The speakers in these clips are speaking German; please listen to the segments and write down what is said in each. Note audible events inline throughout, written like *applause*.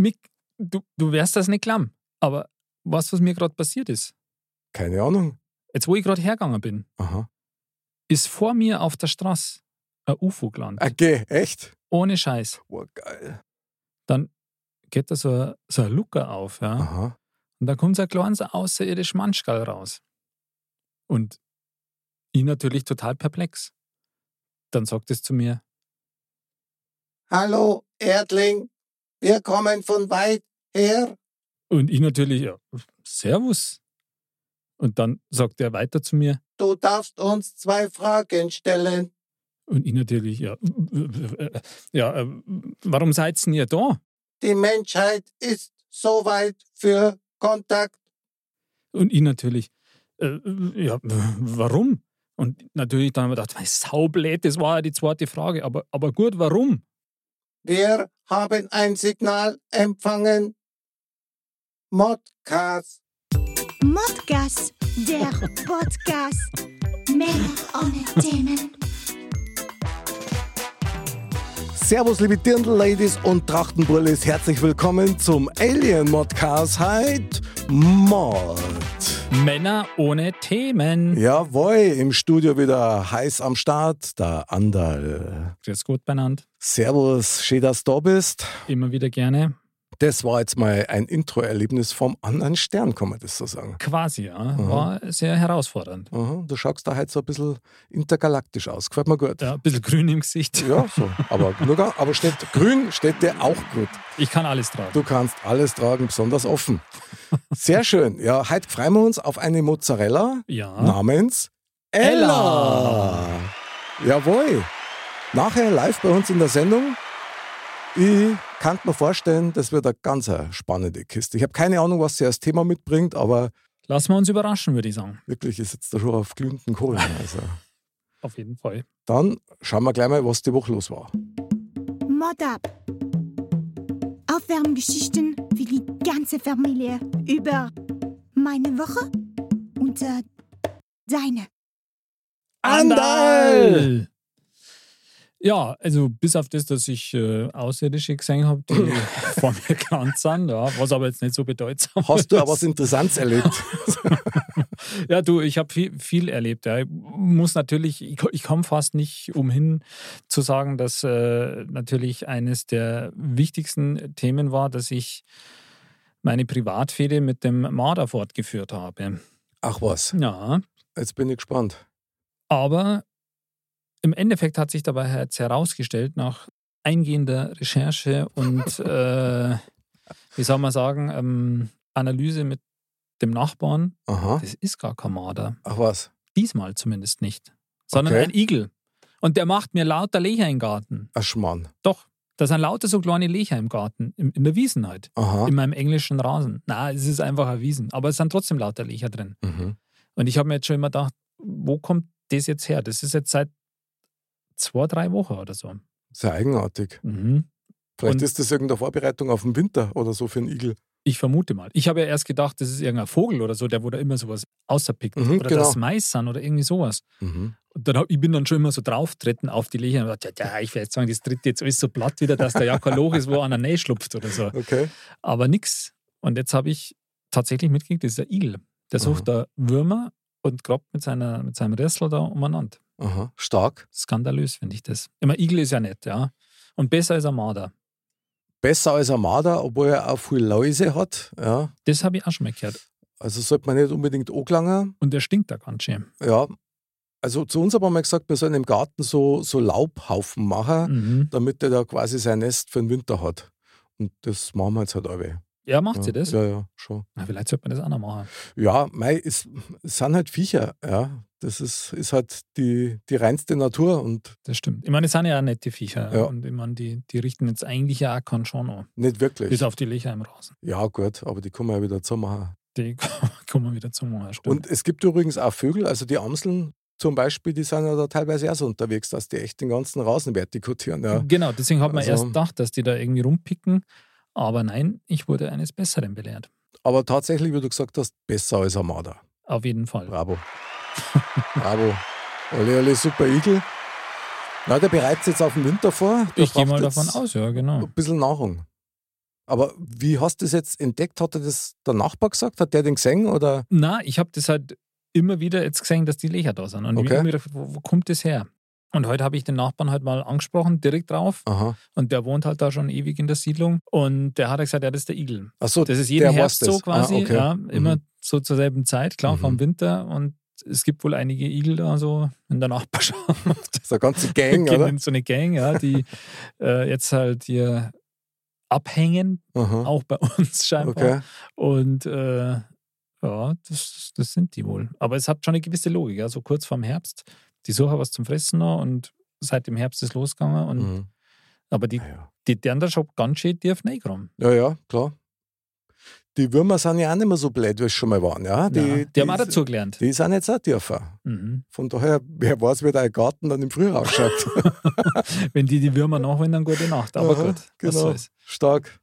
Mick, du, du wärst das nicht klamm. Aber weißt du, was mir gerade passiert ist? Keine Ahnung. Jetzt, wo ich gerade hergegangen bin, Aha. ist vor mir auf der Straße ein UFO gelandet. Okay, echt? Ohne Scheiß. Oh, geil. Dann geht da so, ein- so ein Lucker auf, ja. Aha. Und da kommt so ein kleines außerirdisches Manschgal raus. Und ich natürlich total perplex. Dann sagt es zu mir, Hallo, Erdling. Wir kommen von weit her. und ich natürlich, ja, Servus. Und dann sagt er weiter zu mir, Du darfst uns zwei Fragen stellen. und ich natürlich, ja, ja, äh, warum seid ihr da? Die Menschheit ist soweit für Kontakt. Und ich natürlich, äh, ja, warum? Und natürlich dann haben wir gedacht, Saublät, das war ja die zweite Frage. Aber, aber gut, warum? Wir haben ein Signal empfangen. Modcast. Modcast, der *laughs* Podcast. Männer ohne Themen. Servus, liebe Dirndl-Ladies und Trachtenbullis. Herzlich willkommen zum Alien-Modcast. Heit Mod. Männer ohne Themen. Jawohl, im Studio wieder heiß am Start, der Andal. Grüß Gott benannt. Servus, schön, dass du da bist. Immer wieder gerne. Das war jetzt mal ein Intro-Erlebnis vom anderen Stern, kann man das so sagen. Quasi, ja. War sehr herausfordernd. Aha, du schaust da heute so ein bisschen intergalaktisch aus. Gefällt mir gut. Ja, ein bisschen grün im Gesicht. Ja, so. Aber, *laughs* nur, ga- aber steht, grün steht dir auch gut. Ich kann alles tragen. Du kannst alles tragen, besonders offen. Sehr schön. Ja, heute freuen wir uns auf eine Mozzarella Ja. namens Ella. Jawohl. Nachher live bei uns in der Sendung. Ich kann mir vorstellen, das wird eine ganz spannende Kiste. Ich habe keine Ahnung, was sie als Thema mitbringt, aber Lassen wir uns überraschen, würde ich sagen. wirklich ist jetzt da schon auf glühenden Kohlen. Also. *laughs* Auf jeden Fall. Dann schauen wir gleich mal, was die Woche los war. Mod ab. Aufwärmgeschichten für die ganze Familie über meine Woche und äh, deine. Andal! Ja, also bis auf das, dass ich äh, Außerirdische gesehen habe, die *laughs* vor mir gelandet sind, ja, was aber jetzt nicht so bedeutsam Hast du auch was Interessantes erlebt? *laughs* Ja, du, ich habe viel, viel erlebt. Ja. Ich muss natürlich, ich, ich komme fast nicht umhin zu sagen, dass äh, natürlich eines der wichtigsten Themen war, dass ich meine Privatfehde mit dem Marder fortgeführt habe. Ach was, Ja, jetzt bin ich gespannt. aber im Endeffekt hat sich dabei jetzt herausgestellt, nach eingehender Recherche und, *laughs* äh, wie soll man sagen, ähm, Analyse mit dem Nachbarn, Aha. das ist gar kein Marder. Ach was. Diesmal zumindest nicht. Sondern Okay. ein Igel. Und der macht mir lauter Löcher im Garten. Ach Schmarrn. Doch. Da sind lauter so kleine Löcher im Garten. In, in der Wiesen halt. Aha. In meinem englischen Rasen. Na, es ist einfach eine Wiesen. Aber es sind trotzdem lauter Löcher drin. Mhm. Und ich habe mir jetzt schon immer gedacht, wo kommt das jetzt her? Das ist jetzt seit zwei, drei Wochen oder so. Sehr eigenartig. Mhm. Vielleicht Und- ist das irgendeine Vorbereitung auf den Winter oder so für einen Igel. Ich vermute mal. Ich habe ja erst gedacht, das ist irgendein Vogel oder so, der da immer sowas außerpickt. Mhm, oder genau. das Mais sind oder irgendwie sowas. Mhm. Und dann, ich bin dann schon immer so drauftreten auf die Löcher und dachte, ja, ja, ich werde jetzt sagen, das tritt jetzt alles so platt wieder, dass da ja kein Loch ist, wo einer Nähe schlupft oder so. Okay. Aber nix. Und jetzt habe ich tatsächlich mitgekriegt, das ist der Igel. Der sucht da Würmer und grabt mit, seiner, mit seinem Ressel da umeinander. Aha. Stark. Skandalös finde ich das. Immer Igel ist ja nett, ja. Und besser ist ein Marder. Besser als ein Marder, obwohl er auch viel Läuse hat. Ja. Das habe ich auch schon mal gehört. Also sollte man nicht unbedingt angelangen. Und der stinkt da ganz schön. Ja. Also zu uns haben wir mal gesagt, wir sollen im Garten so, so Laubhaufen machen, Mhm. damit der da quasi sein Nest für den Winter hat. Und das machen wir jetzt halt alle. Ja, macht ja. sie das? Ja, ja, schon. Na, vielleicht sollte man das auch noch machen. Ja, mei, es, es sind halt Viecher, ja. Das ist, ist halt die, die reinste Natur und Das stimmt. Ich meine, es sind ja auch nette Viecher. Ja. Und ich meine, die, die richten jetzt eigentlich ja auch keinen schon an. nicht wirklich. Bis auf die Löcher im Rasen. Ja, gut, aber die man ja wieder zumachen. Die *laughs* kommen wieder zum Machen. stimmt. Und es gibt übrigens auch Vögel, also die Amseln zum Beispiel, die sind ja da teilweise auch so unterwegs, dass die echt den ganzen Rasen vertikutieren. Ja. Genau, deswegen hat man Also- erst gedacht, dass die da irgendwie rumpicken. Aber nein, ich wurde eines Besseren belehrt. Aber tatsächlich, wie du gesagt hast, besser als ein Marder. Auf jeden Fall. Bravo. Bravo. Alle, alle super Igel. Na, der bereitet jetzt auf den Winter vor. Der Ich gehe mal davon aus, ja, genau. Ein bisschen Nahrung. Aber wie hast du das jetzt entdeckt? Hat er das der Nachbar gesagt? Hat der den gesehen? Oder? Na, ich habe das halt immer wieder jetzt gesehen, dass die Löcher da sind. Und ich Okay. habe mir gedacht, wo, wo kommt das her? Und heute habe ich den Nachbarn halt mal angesprochen, direkt drauf. Aha. Und der wohnt halt da schon ewig in der Siedlung. Und der hat gesagt, ja, das ist der Igel. Achso, Das ist jeden Herbst so quasi, Ah, okay. ja, immer Mhm. so zur selben Zeit, klar, Mhm. vom Winter. Und es gibt wohl einige Igel da so in der Nachbarschaft. *laughs* So eine ganze Gang, *laughs* oder? So eine Gang, ja, die äh, jetzt halt hier abhängen, Aha. auch bei uns scheinbar. Okay. Und äh, ja, das, das sind die wohl. Aber es hat schon eine gewisse Logik. Ja. So kurz vorm Herbst, die suchen was zum Fressen noch und seit dem Herbst ist losgegangen. Und, Mhm. Aber die, Ah, ja. die, die anderen schon ganz schön tief reingekommen. ja, ja, klar. Die Würmer sind ja auch nicht mehr so blöd, wie es schon mal waren. Ja? Die, Die, ja, die haben auch dazugelernt. Die sind jetzt auch tiefer. Mhm. Von daher, wer weiß, wie dein Garten dann im Frühjahr ausschaut. *laughs* Wenn die die Würmer nachholen, dann gute Nacht. Aber Aha, gut, genau. Stark.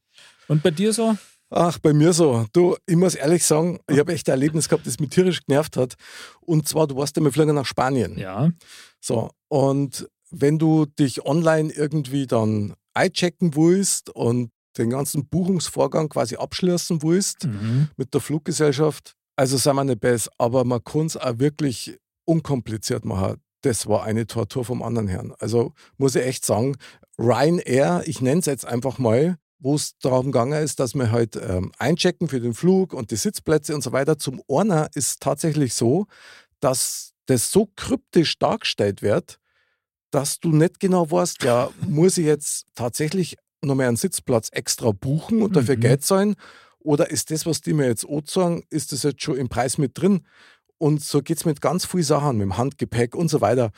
Und bei dir so? Ach, bei mir so. Du, ich muss ehrlich sagen, ich habe echt ein Erlebnis gehabt, das mich tierisch genervt hat. Und zwar, du warst ja, wir fliegen nach Spanien. Ja. So, und wenn du dich online irgendwie dann einchecken willst und den ganzen Buchungsvorgang quasi abschließen willst Mhm. mit der Fluggesellschaft, also sind wir nicht besser, aber man kann es auch wirklich unkompliziert machen. Das war eine Tortur vom anderen Herrn. Also muss ich echt sagen, Ryanair, ich nenne es jetzt einfach mal, wo es darum gegangen ist, dass wir halt ähm, einchecken für den Flug und die Sitzplätze und so weiter. Zum einer ist tatsächlich so, dass das so kryptisch dargestellt wird, dass du nicht genau weißt, ja, *laughs* muss ich jetzt tatsächlich noch mehr einen Sitzplatz extra buchen und dafür Mhm. Geld zahlen? Oder ist das, was die mir jetzt sagen, ist das jetzt schon im Preis mit drin? Und so geht es mit ganz vielen Sachen, mit dem Handgepäck und so weiter.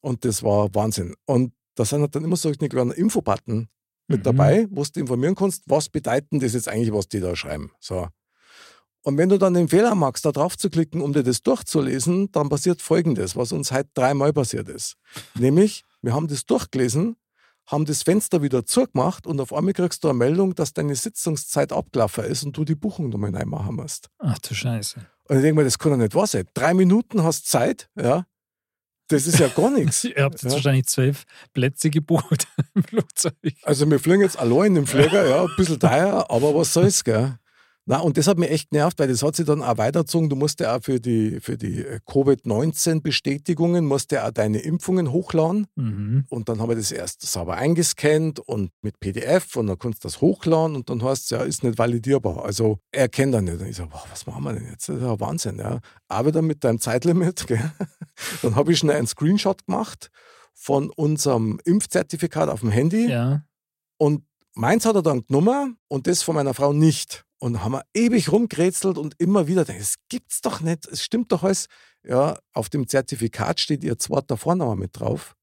Und das war Wahnsinn. Und da sind halt dann immer so eine kleine Infobutton mit Mhm. dabei, wo du informieren kannst, was bedeuten das jetzt eigentlich, was die da schreiben. So. Und wenn du dann den Fehler machst, da drauf zu klicken, um dir das durchzulesen, dann passiert Folgendes, was uns heute dreimal passiert ist. Nämlich, wir haben das durchgelesen, haben das Fenster wieder zugemacht und auf einmal kriegst du eine Meldung, dass deine Sitzungszeit abgelaufen ist und du die Buchung nochmal reinmachen musst. Ach du Scheiße. Und ich denke mir, das kann doch nicht wahr sein. Drei Minuten hast Zeit, ja. Das ist ja gar nichts. *laughs* Ihr habt jetzt Ja. wahrscheinlich zwölf Plätze gebucht *laughs* im Flugzeug. Also wir fliegen jetzt allein im Flieger, ja, ein bisschen teuer, aber was soll's, gell? Na, und das hat mich echt genervt, weil das hat sich dann auch weitergezogen. Du musst ja auch für die, für die äh, Covid-19-Bestätigungen, musst ja auch deine Impfungen hochladen. Mhm. Und dann haben wir das erst sauber eingescannt und mit PDF und dann kannst du das hochladen und dann heißt es ja, ist nicht validierbar. Also er kennt dann nicht. Und ich so, boah, was machen wir denn jetzt? Das ist ja Wahnsinn, ja. Aber dann mit deinem Zeitlimit, *laughs* gell? Dann habe ich schnell einen Screenshot gemacht von unserem Impfzertifikat auf dem Handy. Ja. Und meins hat er dann genommen und das von meiner Frau nicht. Und haben wir ewig rumgerätselt und immer wieder, gedacht, das gibt's doch nicht, es stimmt doch alles. Ja, auf dem Zertifikat steht ihr zweiter Vorname mit drauf.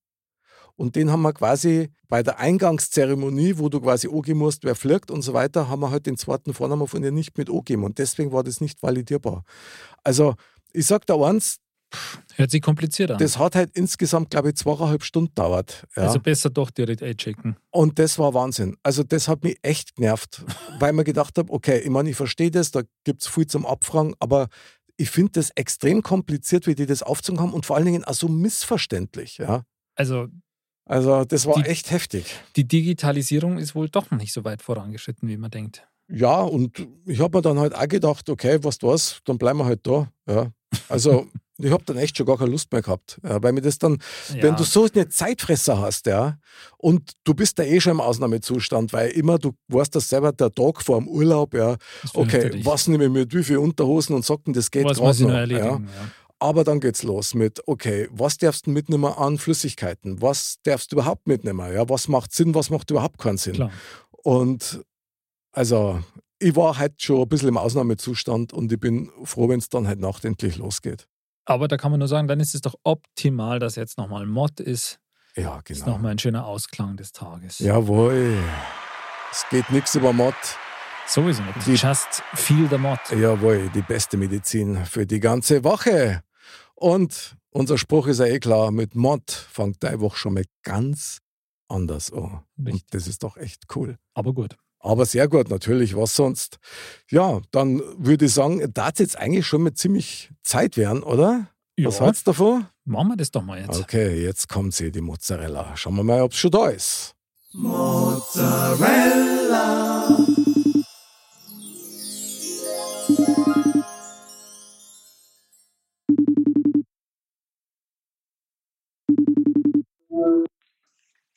Und den haben wir quasi bei der Eingangszeremonie, wo du quasi angeben musst, wer fliegt und so weiter, haben wir halt den zweiten Vornamen von ihr nicht mit angegeben. Und deswegen war das nicht validierbar. Also, ich sag da eins, Hört sich kompliziert an. das hat halt insgesamt, glaube ich, zweieinhalb Stunden dauert. Ja. Also besser doch direkt einchecken. Und das war Wahnsinn. Also das hat mich echt genervt, weil mir gedacht habe, okay, ich meine, ich verstehe das, da gibt es viel zum Abfragen, aber ich finde das extrem kompliziert, wie die das aufzogen haben und vor allen Dingen auch so missverständlich. Ja? Also Also das war Die- echt heftig. die Digitalisierung ist wohl doch noch nicht so weit vorangeschritten, wie man denkt. Ja, und ich habe mir dann halt auch gedacht, okay, was du was, dann bleiben wir halt da. Ja. Also ich habe dann echt schon gar keine Lust mehr gehabt, ja, weil mir das dann Wenn Ja. du so eine Zeitfresser hast, ja, und du bist da eh schon im Ausnahmezustand, weil immer, du weißt das selber, der Tag vor dem Urlaub, ja, okay, was nehme ich mit, wie viel Unterhosen und Socken, das geht gerade noch noch, ja. erledigen? Ja. Aber dann geht's los mit, okay, was darfst du mitnehmen an Flüssigkeiten? Was darfst du überhaupt mitnehmen? Ja, was macht Sinn, was macht überhaupt keinen Sinn? Klar. Und also, ich war halt schon ein bisschen im Ausnahmezustand und ich bin froh, wenn es dann halt nachdenklich losgeht. Aber da kann man nur sagen, dann ist es doch optimal, dass jetzt nochmal Mod ist. Ja, Das ist genau. nochmal ein schöner Ausklang des Tages. Jawohl. Es geht nichts über Mod. Sowieso nicht. Die- Just feel the Mod. Jawohl, die beste Medizin für die ganze Woche. Und unser Spruch ist ja eh klar, mit Mod fängt deine Woche schon mal ganz anders an. Richtig. Und das ist doch echt cool. Aber gut. Aber sehr gut, natürlich, was sonst. Ja, dann würde ich sagen, da es jetzt eigentlich schon mit ziemlich Zeit werden, oder? Ja. Was hältst du davon? Machen wir das doch mal jetzt. Okay, jetzt kommt sie, die Mozzarella. Schauen wir mal, ob es schon da ist. Mozzarella.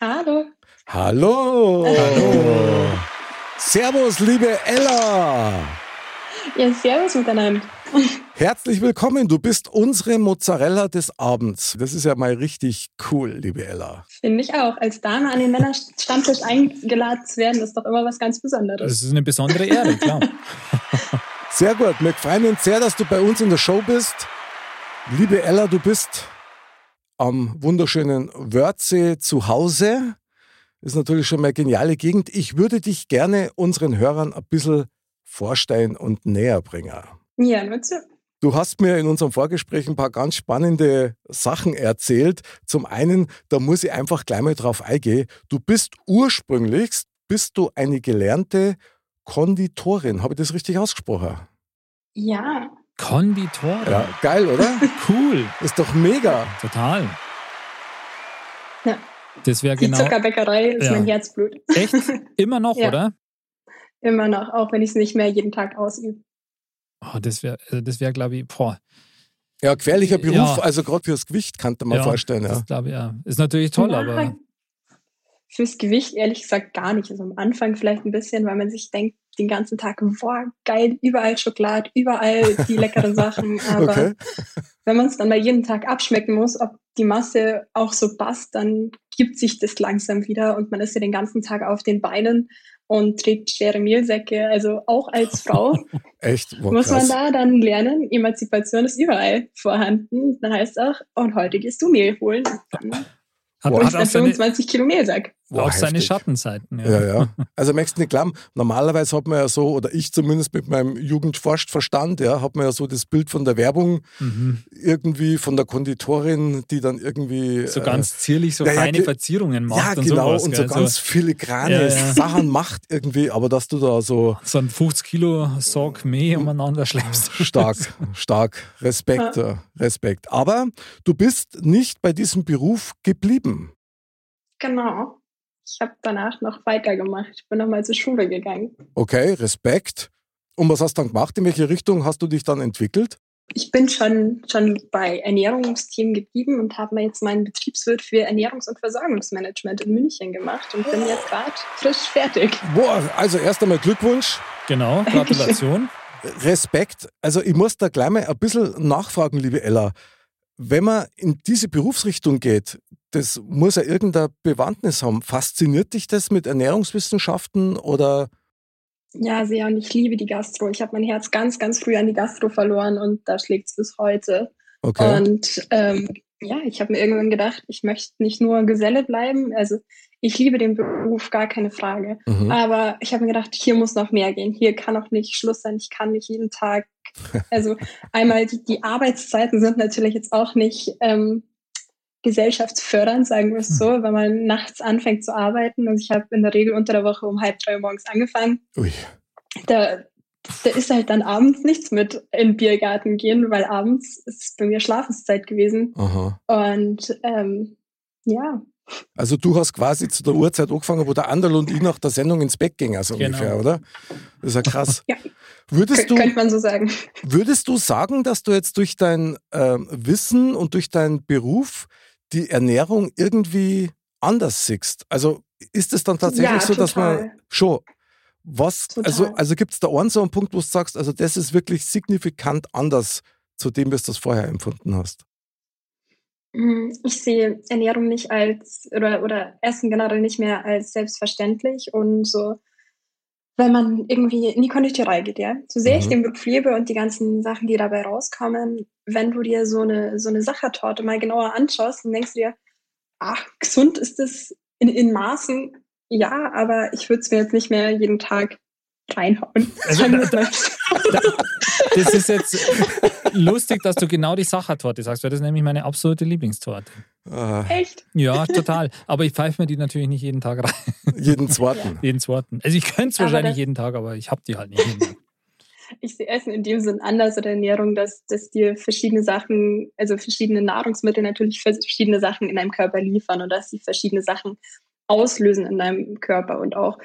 Hallo. Hallo. Hallo. *laughs* Servus, liebe Ella. Ja, servus miteinander. Herzlich willkommen. Du bist unsere Mozzarella des Abends. Das ist ja mal richtig cool, liebe Ella. Finde ich auch. Als Dame an den Männerstammtisch eingeladen zu werden, ist doch immer was ganz Besonderes. Das ist eine besondere Ehre, klar. *laughs* Sehr gut. Wir freuen uns sehr, dass du bei uns in der Show bist. Liebe Ella, du bist am wunderschönen Wörthsee zu Hause. Ist natürlich schon mal eine geniale Gegend. Ich würde dich gerne unseren Hörern ein bisschen vorstellen und näher bringen. Ja, nur zu. Du hast mir in unserem Vorgespräch ein paar ganz spannende Sachen erzählt. Zum einen, da muss ich einfach gleich mal drauf eingehen. Du bist ursprünglich, bist du eine gelernte Konditorin. Habe ich das richtig ausgesprochen? Ja. Konditorin. Ja, geil, oder? *laughs* Cool. Ist doch mega. Total. Das wäre Die genau. Zuckerbäckerei ist Ja. mein Herzblut. Echt? Immer noch, *laughs* Ja. oder? Immer noch, auch wenn ich es nicht mehr jeden Tag ausübe. Oh, das wäre, also das wäre, glaube ich, boah. Ja, gefährlicher Beruf, Ja. also gerade fürs Gewicht, kann man ja, vorstellen. Ja. Das glaube ich, ja. Ist natürlich toll, Ja, aber Fürs Gewicht ehrlich gesagt gar nicht. Also am Anfang vielleicht ein bisschen, weil man sich denkt, den ganzen Tag, boah, geil, überall Schokolade, überall die *laughs* leckeren Sachen. Aber Okay. wenn man es dann mal jeden Tag abschmecken muss, ob die Masse auch so passt, dann gibt sich das langsam wieder und man ist ja den ganzen Tag auf den Beinen und trägt schwere Mehlsäcke. Also auch als Frau *laughs* Echt, wow, muss man da dann lernen, Emanzipation ist überall vorhanden. Dann heißt auch, und heute gehst du Mehl holen. *laughs* Hat, Boah, hat du auch dann seine, 25 Kilo Mehlsack. Wow, auch seine heftig. Schattenseiten. Ja, ja. *laughs* Also möchtest du nicht glauben, normalerweise hat man ja so, oder ich zumindest mit meinem Jugendforschverstand, ja, hat man ja so das Bild von der Werbung Mhm. irgendwie von der Konditorin, die dann irgendwie So äh, ganz zierlich so ja, ja, feine ge- Verzierungen macht ja, und genau, sowas. und so ganz filigrane Ja, ja. Sachen macht irgendwie, aber dass du da so so ein 50 Kilo Sack Mehl umeinander schleppst. *laughs* stark, stark, Respekt, äh, Respekt. Aber du bist nicht bei diesem Beruf geblieben. Genau. Ich habe danach noch weitergemacht. Ich bin nochmal zur Schule gegangen. Okay, Respekt. Und was hast du dann gemacht? In welche Richtung hast du dich dann entwickelt? Ich bin schon, schon bei Ernährungsthemen geblieben und habe mir jetzt meinen Betriebswirt für Ernährungs- und Versorgungsmanagement in München gemacht und bin jetzt gerade frisch fertig. Boah, also erst einmal Glückwunsch. Genau, Gratulation. Respekt. Also ich muss da gleich mal ein bisschen nachfragen, liebe Ella. Wenn man in diese Berufsrichtung geht, das muss ja irgendeine Bewandtnis haben. Fasziniert dich das mit Ernährungswissenschaften oder? Ja, sehr. Und ich liebe die Gastro. Ich habe mein Herz ganz, ganz früh an die Gastro verloren und da schlägt es bis heute. Okay. Und ähm, ja, ich habe mir irgendwann gedacht, ich möchte nicht nur Geselle bleiben. Also ich liebe den Beruf, gar keine Frage. Mhm. Aber ich habe mir gedacht, hier muss noch mehr gehen. Hier kann auch nicht Schluss sein. Ich kann nicht jeden Tag. *laughs* Also einmal die, die Arbeitszeiten sind natürlich jetzt auch nicht ähm, gesellschaftsfördernd, sagen wir es so, wenn man nachts anfängt zu arbeiten. Also ich habe in der Regel unter der Woche um halb drei Uhr morgens angefangen. Ui. Da, da ist halt dann abends nichts mit in den Biergarten gehen, weil abends ist bei mir Schlafenszeit gewesen. Aha. Und ähm, ja, Also du hast quasi zu der Uhrzeit angefangen, wo der Anderl und ich nach der Sendung ins Bett gingen, also Genau. ungefähr, oder? Das ist ja krass. *laughs* Ja. Würdest du, könnte man so sagen. *laughs* würdest du sagen, dass du jetzt durch dein ähm, Wissen und durch deinen Beruf die Ernährung irgendwie anders siehst? Also ist es dann tatsächlich Ja, so, dass man total. schon was, Total. also, also gibt es da einen so einen Punkt, wo du sagst, also das ist wirklich signifikant anders zu dem, wie du das vorher empfunden hast? Mm, Ich sehe Ernährung nicht als oder, oder Essen generell nicht mehr als selbstverständlich und so, wenn man irgendwie in die Konditorei geht, ja. So sehr ich Mhm. den Beruf liebe und die ganzen Sachen, die dabei rauskommen, wenn du dir so eine, so eine Sachertorte mal genauer anschaust, dann denkst du dir, ach, gesund ist es in, in Maßen, ja, aber ich würde es mir jetzt nicht mehr jeden Tag reinhauen. Also da-. Das ist jetzt lustig, dass du genau die Sachertorte sagst, weil das ist nämlich meine absolute Lieblingstorte. Ah, Echt? Ja, total. Aber ich pfeife mir die natürlich nicht jeden Tag rein, jeden zweiten. *laughs* jeden zweiten. Also ich könnte es wahrscheinlich jeden Tag, aber ich habe die halt nicht jeden Tag. Ich sehe Essen in dem Sinn anders oder Ernährung, dass, dass dir verschiedene Sachen, also verschiedene Nahrungsmittel natürlich verschiedene Sachen in deinem Körper liefern und dass sie verschiedene Sachen auslösen in deinem Körper und auch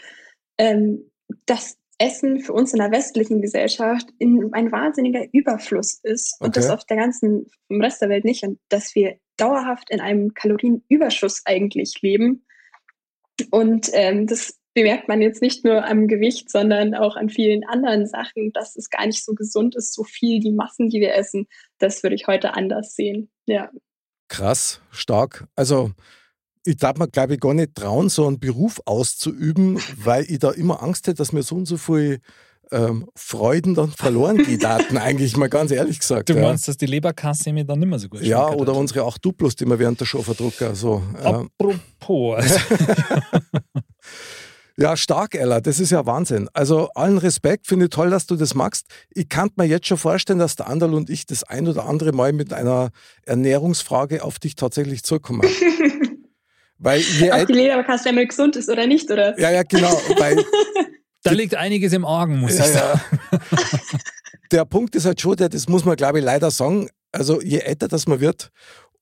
ähm, das Essen für uns in der westlichen Gesellschaft in ein wahnsinniger Überfluss ist und das Okay. auf der ganzen, im Rest der Welt nicht und dass wir dauerhaft in einem Kalorienüberschuss eigentlich leben. Und ähm, das bemerkt man jetzt nicht nur am Gewicht, sondern auch an vielen anderen Sachen, dass es gar nicht so gesund ist, so viel die Massen, die wir essen. Das würde ich heute anders sehen. Ja. Krass, stark. Also ich darf mir, glaube ich, gar nicht trauen, so einen Beruf auszuüben, *laughs* weil ich da immer Angst hätte, dass mir so und so viel ähm, Freuden dann verloren geht, *laughs* eigentlich mal ganz ehrlich gesagt. Du ja. meinst, dass die Leberkasse mir dann nicht mehr so gut Ja, oder unsere 8 Duplos, die wir während der Show verdrucken. So, ja. Apropos. Also, *laughs* Ja, stark, Ella. Das ist ja Wahnsinn. Also allen Respekt, finde ich toll, dass du das magst. Ich kann mir jetzt schon vorstellen, dass der Anderl und ich das ein oder andere Mal mit einer Ernährungsfrage auf dich tatsächlich zurückkommen. Weil je Ob älter, die Leberkassemmel gesund ist oder nicht, oder? ja, ja, genau. Weil *laughs* da liegt einiges im Argen, muss ja, ich sagen. ja. *laughs* *laughs* der Punkt ist halt schon, der, das muss man, glaube ich, leider sagen. Also je älter das man wird,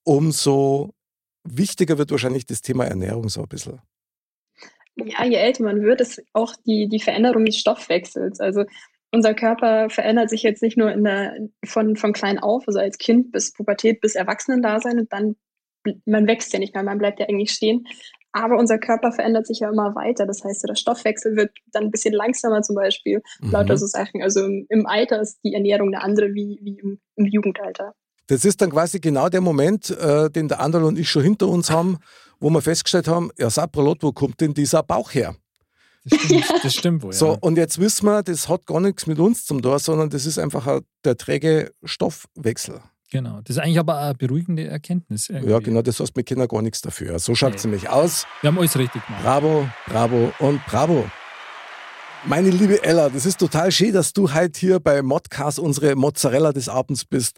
umso wichtiger wird wahrscheinlich das Thema Ernährung so ein bisschen. Ja, je älter man wird, ist auch die, die Veränderung des Stoffwechsels. Also unser Körper verändert sich jetzt nicht nur in der, von, von klein auf, also als Kind bis Pubertät bis Erwachsenendasein und dann, man wächst ja nicht mehr, man bleibt ja eigentlich stehen. Aber unser Körper verändert sich ja immer weiter. Das heißt, der Stoffwechsel wird dann ein bisschen langsamer zum Beispiel. Mhm. Lauter so Sachen. Also im, im Alter ist die Ernährung eine andere wie, wie im, im Jugendalter. Das ist dann quasi genau der Moment, äh, den der Anderl und ich schon hinter uns haben, wo wir festgestellt haben, ja, Saprolot, wo kommt denn dieser Bauch her? Das stimmt, das stimmt wohl. *laughs* So, ja. und jetzt wissen wir, das hat gar nichts mit uns zum Tor, sondern das ist einfach ein, der träge Stoffwechsel. Genau. Das ist eigentlich aber eine beruhigende Erkenntnis. irgendwie. Ja, genau, das heißt, wir kennen gar nichts dafür. So schaut es nämlich aus. Wir haben alles richtig gemacht. Bravo, bravo und bravo. Meine liebe Ella, das ist total schön, dass du heute hier bei Modcast unsere Mozzarella des Abends bist.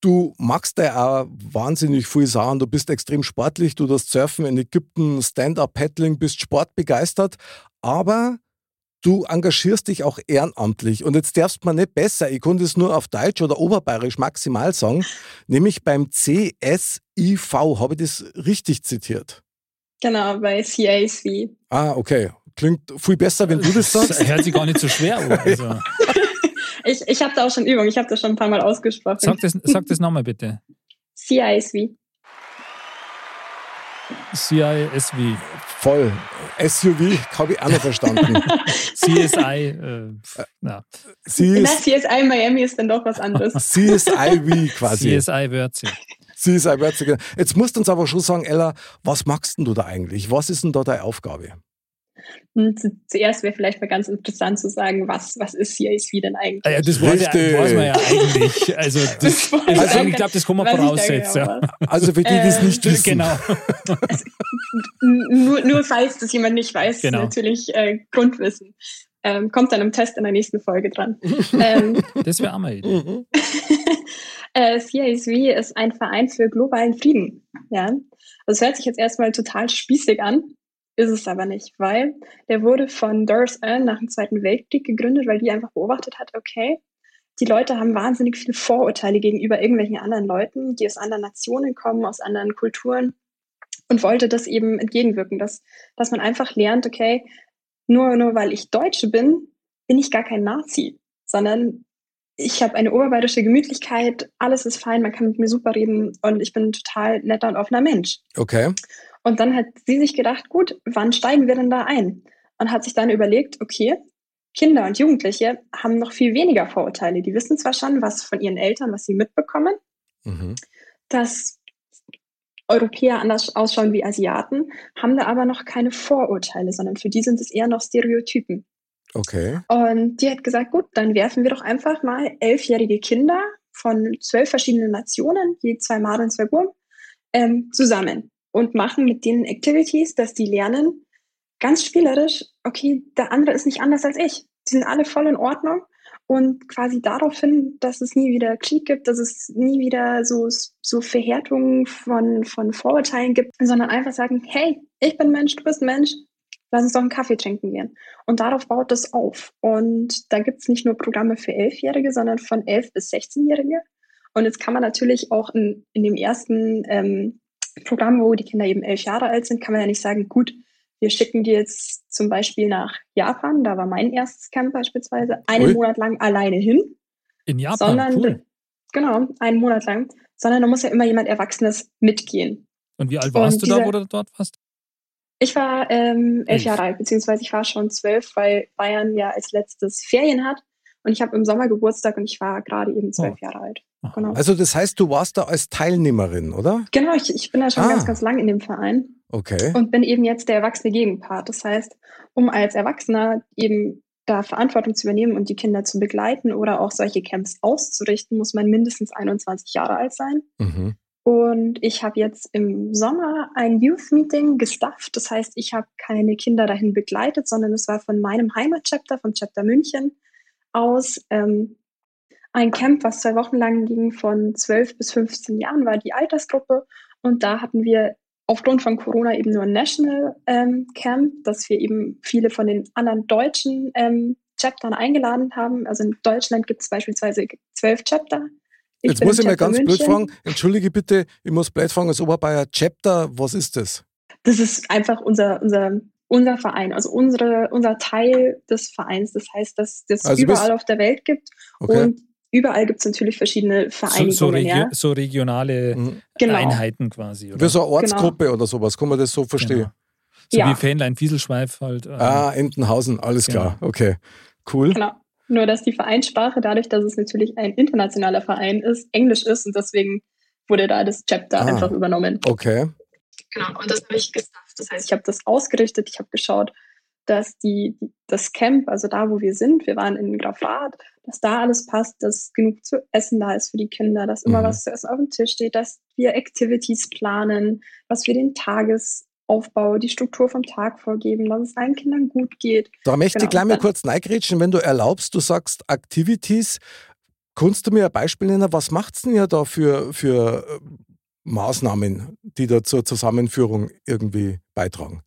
Du magst ja auch wahnsinnig viel sagen. Du bist extrem sportlich, du das Surfen in Ägypten, Stand-up-Paddling, bist sportbegeistert, aber du engagierst dich auch ehrenamtlich. Und jetzt darfst man nicht besser, ich konnte es nur auf Deutsch oder Oberbayerisch maximal sagen, nämlich beim CSIV. Habe ich das richtig zitiert? Genau, bei CASV. Ah, okay. Klingt viel besser, wenn du das sagst. Das *laughs* hört sich gar nicht so schwer an. Also, *laughs* Ich, ich habe da auch schon Übung, ich habe das schon ein paar Mal ausgesprochen. sag, das, sag das nochmal bitte. CISV. CISV. Voll. SUV habe ich auch noch verstanden. *laughs* CSI. Äh, ja. Sie Na, CSI Miami ist dann doch was anderes. *laughs* CSIV quasi. CSI Wörze. CSI Wörziger. Jetzt musst du uns aber schon sagen, Ella, was machst denn du da eigentlich? Was ist denn da deine Aufgabe? Zuerst wäre vielleicht mal ganz interessant zu sagen, was, was ist CISV denn eigentlich? Ah ja, das ja, weiß man ja eigentlich. Also, *laughs* das, Das also ich ich glaube, das kann man voraussetzen. genau was. Also für die, die es Ähm, nicht wissen. Genau. N- nur, nur falls das jemand nicht weiß, Genau. natürlich äh, Grundwissen. Ähm, kommt dann im Test in der nächsten Folge dran. *laughs* ähm, Das wäre auch mal eine Idee. Mhm. *laughs* äh, CISV ist ein Verein für globalen Frieden. Ja? Also es hört sich jetzt erstmal total spießig an, ist es aber nicht, weil der wurde von Doris Allen nach dem Zweiten Weltkrieg gegründet, weil die einfach beobachtet hat, okay, die Leute haben wahnsinnig viele Vorurteile gegenüber irgendwelchen anderen Leuten, die aus anderen Nationen kommen, aus anderen Kulturen und wollte das eben entgegenwirken, dass, dass man einfach lernt, okay, nur, nur weil ich Deutsche bin, bin ich gar kein Nazi, sondern ich habe eine oberbayerische Gemütlichkeit, alles ist fein, man kann mit mir super reden und ich bin ein total netter und offener Mensch. Okay. Und dann hat sie sich gedacht, gut, wann steigen wir denn da ein? Und hat sich dann überlegt, okay, Kinder und Jugendliche haben noch viel weniger Vorurteile. Die wissen zwar schon, was von ihren Eltern, was sie mitbekommen, Mhm. dass Europäer anders ausschauen wie Asiaten, haben da aber noch keine Vorurteile, sondern für die sind es eher noch Stereotypen. Okay. Und die hat gesagt, gut, dann werfen wir doch einfach mal elfjährige Kinder von zwölf verschiedenen Nationen, je zwei Madeln, zwei Burm, ähm, zusammen und machen mit denen Activities, dass die lernen, ganz spielerisch, okay, der andere ist nicht anders als ich. Die sind alle voll in Ordnung und quasi darauf hin, dass es nie wieder Krieg gibt, dass es nie wieder so, so Verhärtungen von, von Vorurteilen gibt, sondern einfach sagen, hey, ich bin Mensch, du bist Mensch, lass uns doch einen Kaffee trinken gehen. Und darauf baut das auf. Und da gibt es nicht nur Programme für Elfjährige, sondern von elf bis 16-Jährige. Und jetzt kann man natürlich auch in, in dem ersten ähm, Programm, wo die Kinder eben elf Jahre alt sind, kann man ja nicht sagen, gut, wir schicken die jetzt zum Beispiel nach Japan, da war mein erstes Camp beispielsweise, einen Ui. Monat lang alleine hin, In Japan, sondern cool. genau, einen Monat lang, sondern da muss ja immer jemand Erwachsenes mitgehen. Und wie alt warst Und du da, wo du dort warst? Ich war ähm, elf Jahre alt, beziehungsweise ich war schon zwölf, weil Bayern ja als letztes Ferien hat. Und ich habe im Sommer Geburtstag und ich war gerade eben zwölf Oh. Jahre alt. Genau. Also das heißt, du warst da als Teilnehmerin, oder? Genau, ich, ich bin da schon Ah. ganz, ganz lang in dem Verein Okay. und bin eben jetzt der erwachsene Gegenpart. Das heißt, um als Erwachsener eben da Verantwortung zu übernehmen und die Kinder zu begleiten oder auch solche Camps auszurichten, muss man mindestens 21 Jahre alt sein. Mhm. Und ich habe jetzt im Sommer ein Youth Meeting gestafft. Das heißt, ich habe keine Kinder dahin begleitet, sondern es war von meinem Heimatchapter, vom Chapter München aus ähm, ein Camp, was zwei Wochen lang ging, von 12 bis 15 Jahren war die Altersgruppe. Und da hatten wir aufgrund von Corona eben nur ein National ähm, Camp, dass wir eben viele von den anderen deutschen ähm, Chaptern eingeladen haben. Also in Deutschland gibt es beispielsweise zwölf Chapter. Ich Jetzt muss ich mal ganz blöd München. fragen. Entschuldige bitte, ich muss blöd fragen, als Oberbayer Chapter, was ist das? Das ist einfach unser, unser, unser Verein, also unsere, unser Teil des Vereins. Das heißt, dass das Also überall auf der Welt gibt Okay. und überall gibt es natürlich verschiedene So, Vereinigungen. so, regio ja? so regionale Mhm. Genau. Einheiten quasi. Oder? Wie so eine Ortsgruppe oder sowas, kann man das so verstehen? Genau. So Ja. wie Fähnlein Fieselschweif halt. ähm, Ah, Entenhausen, alles klar. Genau. Okay, cool. Genau. Nur, dass die Vereinssprache, dadurch, dass es natürlich ein internationaler Verein ist, Englisch ist und deswegen wurde da das Chapter Ah. einfach übernommen. Okay. Genau, und das habe ich gestafft. Das heißt, ich habe das ausgerichtet, ich habe geschaut, dass die, die, das Camp, also da, wo wir sind, wir waren in Grafrath, dass da alles passt, dass genug zu essen da ist für die Kinder, dass immer Mhm. was zu essen auf dem Tisch steht, dass wir Activities planen, dass wir den Tagesaufbau, die Struktur vom Tag vorgeben, dass es allen Kindern gut geht. Da möchte ich Genau, gleich mal kurz reingrätschen, wenn du erlaubst, du sagst Activities. Kannst du mir ein Beispiel nennen, was macht's denn ja da für, für äh, Maßnahmen, die da zur Zusammenführung irgendwie beitragen?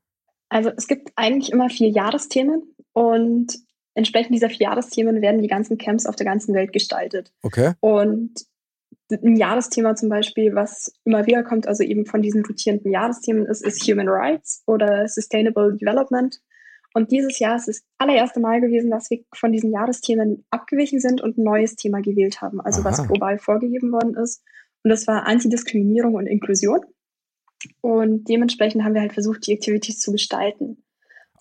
Also es gibt eigentlich immer vier Jahresthemen und entsprechend dieser vier Jahresthemen werden die ganzen Camps auf der ganzen Welt gestaltet. Okay? Und ein Jahresthema zum Beispiel, was immer wieder kommt, also eben von diesen rotierenden Jahresthemen ist, ist Human Rights oder Sustainable Development. Und dieses Jahr ist das allererste Mal gewesen, dass wir von diesen Jahresthemen abgewichen sind und ein neues Thema gewählt haben, also was Aha. global vorgegeben worden ist. Und das war Antidiskriminierung und Inklusion. Und dementsprechend haben wir halt versucht, die Activities zu gestalten.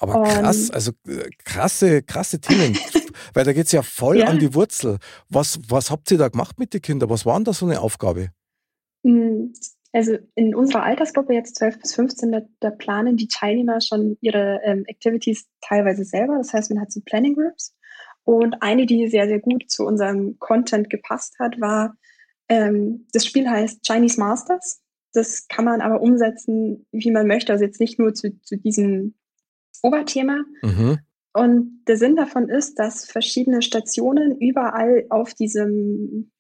Aber krass, also äh, krasse, krasse Themen. *laughs* Weil da geht's ja voll Ja. an die Wurzel. Was, was habt ihr da gemacht mit den Kindern? Was war denn da so eine Aufgabe? Mm, Also in unserer Altersgruppe jetzt 12 bis 15, da, da planen die Teilnehmer schon ihre ähm, Activities teilweise selber. Das heißt, man hat so Planning Groups. Und eine, die sehr, sehr gut zu unserem Content gepasst hat, war, ähm, das Spiel heißt Chinese Masters. Das kann man aber umsetzen, wie man möchte. Also jetzt nicht nur zu, zu diesem Oberthema, Mhm. und der Sinn davon ist, dass verschiedene Stationen überall auf diesem,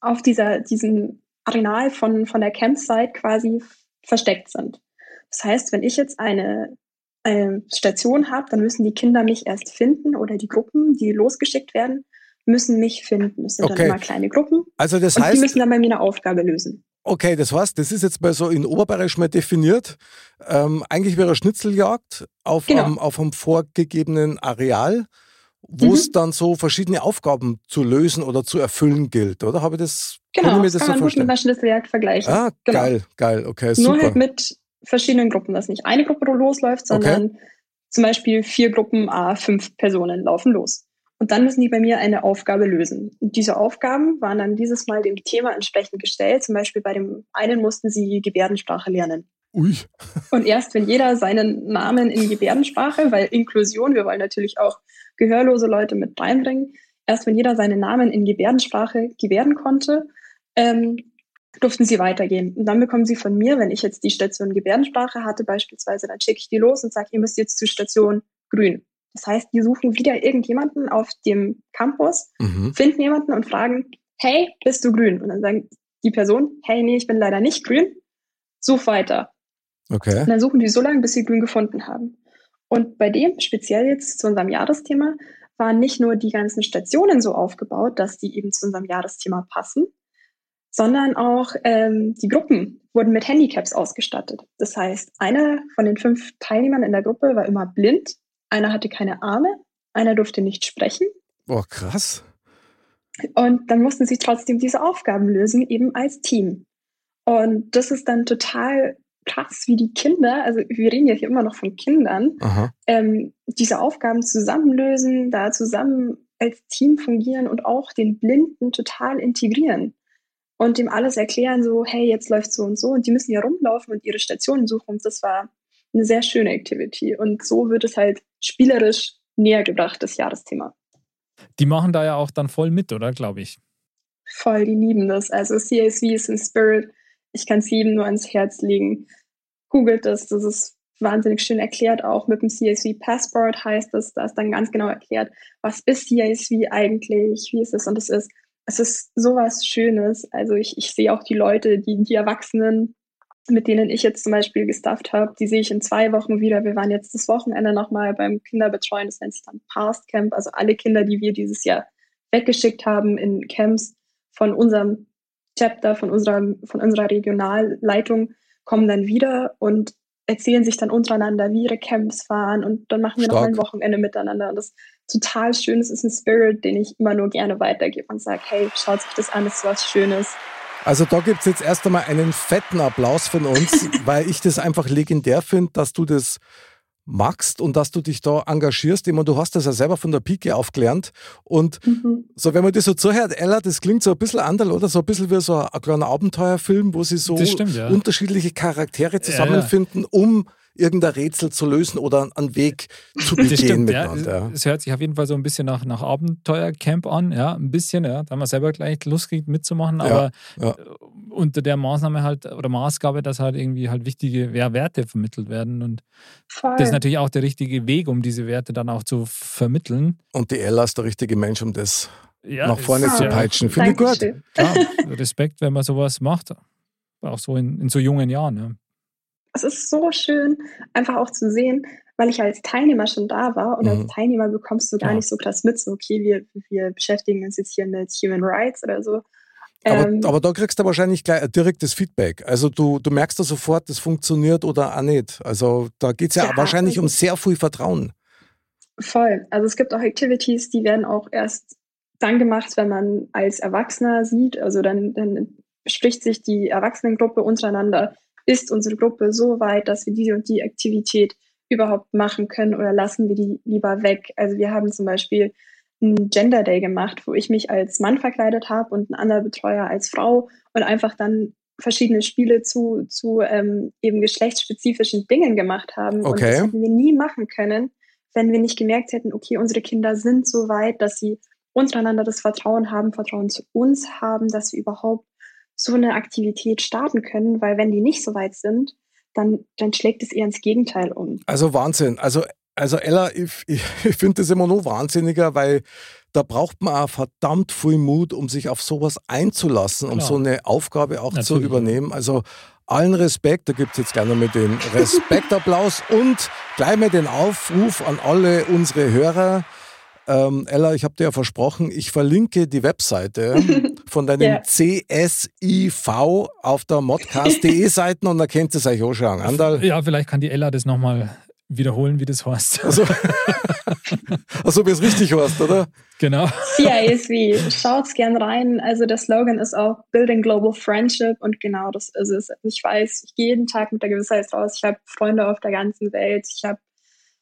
auf dieser, diesem Arenal von, von der Campsite quasi versteckt sind. Das heißt, wenn ich jetzt eine, eine Station habe, dann müssen die Kinder mich erst finden oder die Gruppen, die losgeschickt werden, müssen mich finden. Das sind Okay. dann immer kleine Gruppen Also das und die heißt, müssen dann bei mir eine Aufgabe lösen. Okay, das heißt, das ist jetzt mal so in Oberbayerisch mal definiert. Ähm, eigentlich wäre Schnitzeljagd auf, Genau. einem, auf einem vorgegebenen Areal, wo es Mhm. dann so verschiedene Aufgaben zu lösen oder zu erfüllen gilt, oder? Habe ich das, kann Genau, ich mir das das kann so man gut mit einer Schlüsseljagd vergleichen. Ah, Genau. geil, geil, okay, Nur super. halt mit verschiedenen Gruppen, dass nicht eine Gruppe losläuft, sondern zum Beispiel vier Gruppen, a fünf Personen laufen los. Und dann müssen die bei mir eine Aufgabe lösen. Und diese Aufgaben waren dann dieses Mal dem Thema entsprechend gestellt. Zum Beispiel bei dem einen mussten sie Gebärdensprache lernen. Ui, Und erst wenn jeder seinen Namen in Gebärdensprache, weil Inklusion, wir wollen natürlich auch gehörlose Leute mit reinbringen, erst wenn jeder seinen Namen in Gebärdensprache gebärden konnte, ähm, durften sie weitergehen. Und dann bekommen sie von mir, wenn ich jetzt die Station Gebärdensprache hatte beispielsweise, dann schicke ich die los und sage, ihr müsst jetzt zur Station Grün. Das heißt, die suchen wieder irgendjemanden auf dem Campus, mhm. finden jemanden und fragen, hey, bist du grün? Und dann sagen die Person, hey, nee, ich bin leider nicht grün, such weiter. okay. Und dann suchen die so lange, bis sie grün gefunden haben. Und bei dem, speziell jetzt zu unserem Jahresthema, waren nicht nur die ganzen Stationen so aufgebaut, dass die eben zu unserem Jahresthema passen, sondern auch ähm, die Gruppen wurden mit Handicaps ausgestattet. Das heißt, einer von den fünf Teilnehmern in der Gruppe war immer blind, einer hatte keine Arme, einer durfte nicht sprechen Boah, krass. und dann mussten sie trotzdem diese Aufgaben lösen, eben als Team. Und das ist dann total krass, wie die Kinder, also wir reden ja hier immer noch von Kindern, ähm, diese Aufgaben zusammenlösen, da zusammen als Team fungieren und auch den Blinden total integrieren und dem alles erklären, so, hey, jetzt läuft so und so und die müssen ja rumlaufen und ihre Stationen suchen. Und das war eine sehr schöne Activity. Und so wird es halt spielerisch näher gebracht, das Jahresthema. Die machen da ja auch dann voll mit, oder? Glaube ich. Voll, die lieben das. Also CSV ist in Spirit. Ich kann es jedem nur ans Herz legen. Googelt das, das ist wahnsinnig schön erklärt. Auch mit dem CSV Passport heißt das, da ist dann ganz genau erklärt, was ist CSV eigentlich, wie ist es und es ist, es ist sowas Schönes. Also ich, ich sehe auch die Leute, die, die Erwachsenen, mit denen ich jetzt zum Beispiel gestafft habe, die sehe ich in zwei Wochen wieder. Wir waren jetzt das Wochenende nochmal beim Kinderbetreuen, das nennt sich dann Past Camp. Also alle Kinder, die wir dieses Jahr weggeschickt haben in Camps von unserem Chapter, von unserer, von unserer Regionalleitung, kommen dann wieder und erzählen sich dann untereinander, wie ihre Camps waren und dann machen wir Stark. noch ein Wochenende miteinander. Und das ist total schön. Es ist ein Spirit, den ich immer nur gerne weitergebe und sage, hey, schaut sich das an, das ist was Schönes. Also da gibt es jetzt erst einmal einen fetten Applaus von uns, *laughs* weil ich das einfach legendär finde, dass du das magst und dass du dich da engagierst. Ich meine, du hast das ja selber von der Pike aufgelernt. Und mhm. so, wenn man das so zuhört, Ella, das klingt so ein bisschen anders, oder? So ein bisschen wie so ein kleiner Abenteuerfilm, wo sie so stimmt, ja. unterschiedliche Charaktere zusammenfinden, ja, ja. um irgendein Rätsel zu lösen oder einen Weg zu begehen miteinander. Ja, es hört sich auf jeden Fall so ein bisschen nach, nach Abenteuercamp an, ja, ein bisschen, ja. Da haben wir selber gleich Lust gekriegt mitzumachen, aber ja, ja. Äh, unter der Maßnahme halt oder Maßgabe, dass halt irgendwie halt wichtige Werte vermittelt werden. Und Voll. das ist natürlich auch der richtige Weg, um diese Werte dann auch zu vermitteln. Und die Ella ist der richtige Mensch, um das ja, nach vorne zu peitschen. Finde ich gut. Ja, *laughs* Respekt, wenn man sowas macht. Auch so in, in so jungen Jahren. Es ist so schön, einfach auch zu sehen, weil ich als Teilnehmer schon da war und mhm. als Teilnehmer bekommst du gar ja. nicht so krass mit, so okay, wir, wir beschäftigen uns jetzt hier mit Human Rights oder so. Aber, ähm, aber da kriegst du wahrscheinlich gleich ein direktes Feedback. Also du, du merkst da sofort, das funktioniert oder auch nicht. Also da geht es ja, ja, wahrscheinlich um sehr viel Vertrauen. Voll. Also es gibt auch Activities, die werden auch erst dann gemacht, wenn man als Erwachsener sieht. Also dann, dann spricht sich die Erwachsenengruppe untereinander ist unsere Gruppe so weit, dass wir diese und die Aktivität überhaupt machen können oder lassen wir die lieber weg? Also wir haben zum Beispiel einen Gender Day gemacht, wo ich mich als Mann verkleidet habe und ein anderer Betreuer als Frau und einfach dann verschiedene Spiele zu, zu ähm, eben geschlechtsspezifischen Dingen gemacht haben. Okay. Und das hätten wir nie machen können, wenn wir nicht gemerkt hätten, okay, unsere Kinder sind so weit, dass sie untereinander das Vertrauen haben, Vertrauen zu uns haben, dass wir überhaupt so eine Aktivität starten können, weil wenn die nicht so weit sind, dann, dann schlägt es eher ins Gegenteil um. Also Wahnsinn. Also, also Ella, ich, ich, *laughs* ich finde das immer nur wahnsinniger, weil da braucht man auch verdammt viel Mut, um sich auf sowas einzulassen, um Klar. so eine Aufgabe auch Natürlich. zu übernehmen. Also allen Respekt, da gibt es jetzt gerne mit den *laughs* Respektapplaus und gleich mal den Aufruf an alle unsere Hörer. Ähm, Ella, ich habe dir ja versprochen, ich verlinke die Webseite *laughs* von deinem yeah. CSIV auf der modcast.de *laughs* Seiten und da kennt es euch auch schon. Andal. Ja, vielleicht kann die Ella das nochmal wiederholen, wie das heißt. Also, *laughs* also wie es richtig heißt, oder? Genau. CISV, schaut's gern rein. Also der Slogan ist auch Building Global Friendship und genau das ist es. Ich weiß, ich gehe jeden Tag mit der Gewissheit raus. Ich habe Freunde auf der ganzen Welt. Ich habe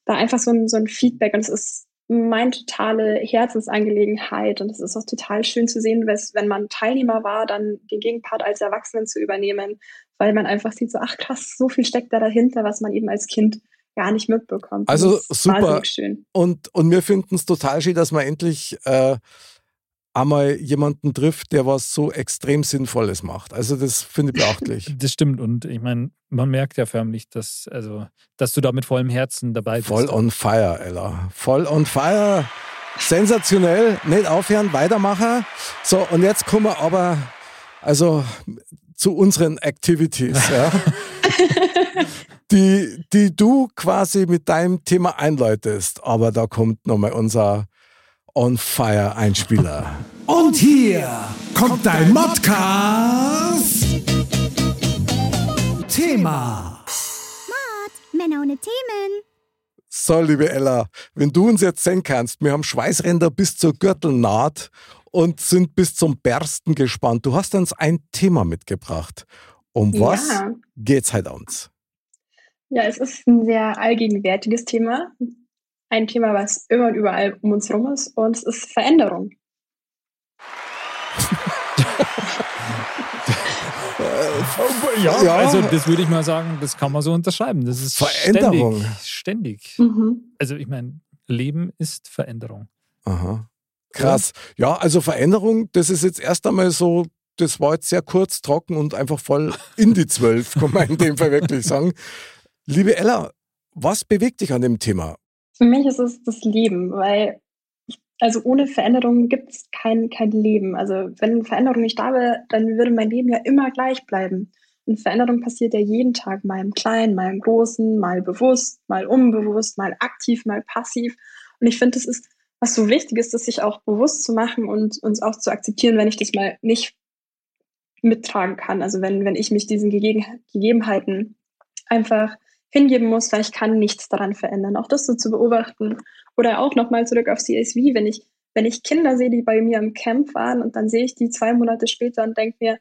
da einfach so ein, so ein Feedback und es ist meine totale Herzensangelegenheit und es ist auch total schön zu sehen, wenn man Teilnehmer war, dann den Gegenpart als Erwachsenen zu übernehmen, weil man einfach sieht, so ach krass, so viel steckt da dahinter, was man eben als Kind gar nicht mitbekommt. Also super. Und, und wir finden es total schön, dass man endlich äh, einmal jemanden trifft, der was so extrem Sinnvolles macht. Also das finde ich beachtlich. *laughs* Das stimmt und ich meine, man merkt ja förmlich, dass, also, dass du da mit vollem Herzen dabei bist. Voll on fire, Ella. Voll on fire. Sensationell. Nicht aufhören, weitermachen. So, und jetzt kommen wir aber also zu unseren Activities, ja, *laughs* die, die du quasi mit deinem Thema einläutest. Aber da kommt nochmal unser On Fire Einspieler. *laughs* Und hier kommt dein Modcast Thema. Mod, Männer ohne Themen. So, liebe Ella, wenn du uns jetzt sehen kannst, wir haben Schweißränder bis zur Gürtelnaht und sind bis zum Bersten gespannt. Du hast uns ein Thema mitgebracht. Um was ja. geht's heute uns? Ja, es ist ein sehr allgegenwärtiges Thema. Ein Thema, was immer und überall um uns herum ist. Und es ist Veränderung. *laughs* ja, Ja. also das würde ich mal sagen, das kann man so unterschreiben. Das ist Veränderung. Ständig. ständig. Mhm. Also ich meine, Leben ist Veränderung. Aha. Krass. Ja, also Veränderung, das ist jetzt erst einmal so, das war jetzt sehr kurz, trocken und einfach voll in die Zwölf, kann man in dem Fall wirklich sagen. *laughs* Liebe Ella, was bewegt dich an dem Thema? Für mich ist es das Leben, weil also ohne Veränderung gibt es kein, kein Leben. Also wenn Veränderung nicht da wäre, dann würde mein Leben ja immer gleich bleiben. Und Veränderung passiert ja jeden Tag, mal im Kleinen, mal im Großen, mal bewusst, mal unbewusst, mal aktiv, mal passiv. Und ich finde, das ist was so wichtig ist, das sich auch bewusst zu machen und uns auch zu akzeptieren, wenn ich das mal nicht mittragen kann. Also wenn, wenn ich mich diesen Gegeben Gegebenheiten einfach hingeben muss, weil ich kann nichts daran verändern. Auch das so zu beobachten. Oder auch nochmal zurück auf CSV, wenn ich, wenn ich Kinder sehe, die bei mir im Camp waren und dann sehe ich die zwei Monate später und denke mir,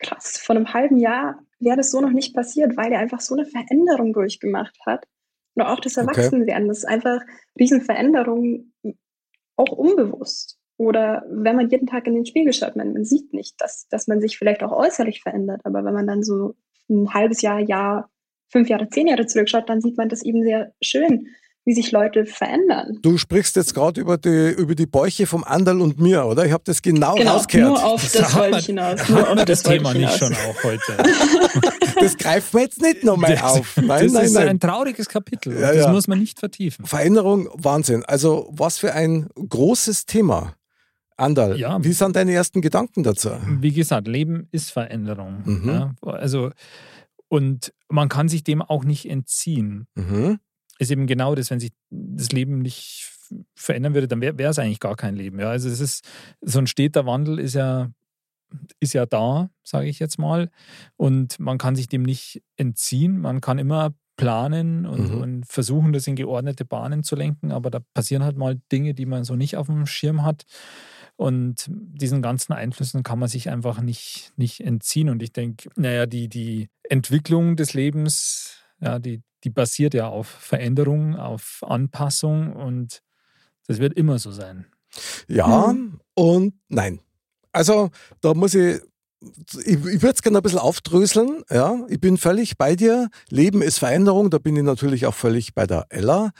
krass, vor einem halben Jahr wäre das so noch nicht passiert, weil er einfach so eine Veränderung durchgemacht hat. Oder auch das Okay. Erwachsenwerden, das ist einfach Riesenveränderungen, auch unbewusst. Oder wenn man jeden Tag in den Spiegel schaut, man, man sieht nicht, dass, dass man sich vielleicht auch äußerlich verändert. Aber wenn man dann so ein halbes Jahr, Jahr, fünf Jahre, zehn Jahre zurückschaut, dann sieht man das eben sehr schön, wie sich Leute verändern. Du sprichst jetzt gerade über die, über die Bäuche vom Anderl und mir, oder? Ich habe das genau, Genau, rausgehört. nur auf das hat wollte ich hinaus. Nur auf das wollte Thema ich nicht schon auch heute? *laughs* Das greifen wir jetzt nicht nochmal Das- auf. Nein, das nein, ist nein. ein trauriges Kapitel. Ja, das ja. muss man nicht vertiefen. Veränderung, Wahnsinn. Also was für ein großes Thema. Andal, Ja. wie sind deine ersten Gedanken dazu? Wie gesagt, Leben ist Veränderung. Mhm. Ja, also, und man kann sich dem auch nicht entziehen. Mhm. Ist eben genau das, wenn sich das Leben nicht verändern würde, dann wäre es eigentlich gar kein Leben. Ja, also es ist so ein steter Wandel ist ja ist ja da, sage ich jetzt mal, und man kann sich dem nicht entziehen. Man kann immer planen und, Mhm. und versuchen, das in geordnete Bahnen zu lenken, aber da passieren halt mal Dinge, die man so nicht auf dem Schirm hat. Und diesen ganzen Einflüssen kann man sich einfach nicht, nicht entziehen. Und ich denke, naja, die, die Entwicklung des Lebens, ja, die, die basiert ja auf Veränderung, auf Anpassung und das wird immer so sein. Ja Mhm. und nein. Also da muss ich, ich, ich würde es gerne ein bisschen aufdröseln. Ja, ich bin völlig bei dir. Leben ist Veränderung. Da bin ich natürlich auch völlig bei der Ella.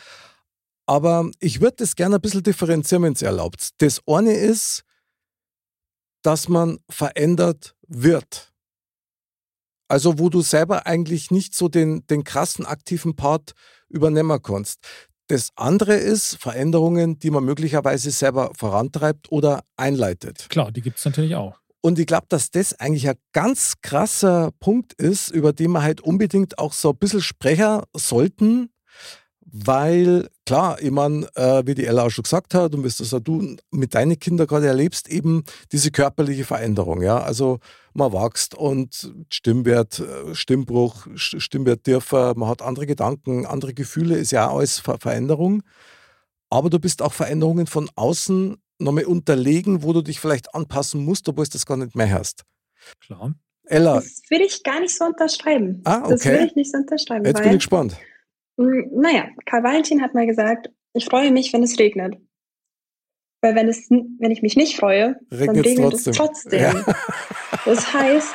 Aber ich würde das gerne ein bisschen differenzieren, wenn es erlaubt. Das eine ist, dass man verändert wird. Also wo du selber eigentlich nicht so den, den krassen aktiven Part übernehmen kannst. Das andere ist Veränderungen, die man möglicherweise selber vorantreibt oder einleitet. Klar, die gibt es natürlich auch. Und ich glaube, dass das eigentlich ein ganz krasser Punkt ist, über den wir halt unbedingt auch so ein bisschen sprechen sollten, weil klar, ich meine, äh, wie die Ella auch schon gesagt hat und wie das auch du mit deinen Kindern gerade erlebst, eben diese körperliche Veränderung. Ja, also man wächst und Stimmwert, äh, Stimmbruch, Stimmwert tiefer, man hat andere Gedanken, andere Gefühle, ist ja auch alles Ver Veränderung. Aber du bist auch Veränderungen von außen nochmal unterlegen, wo du dich vielleicht anpassen musst, obwohl du das gar nicht mehr hast. Klar. Ella, Das würde ich gar nicht so unterschreiben. Ah, Das okay. würde ich nicht so unterschreiben. jetzt weil, bin ich gespannt. Mm, Naja, Karl Valentin hat mal gesagt, ich freue mich, wenn es regnet. Weil wenn, es, wenn ich mich nicht freue, dann Regnet's regnet trotzdem. es trotzdem. Ja. Das heißt,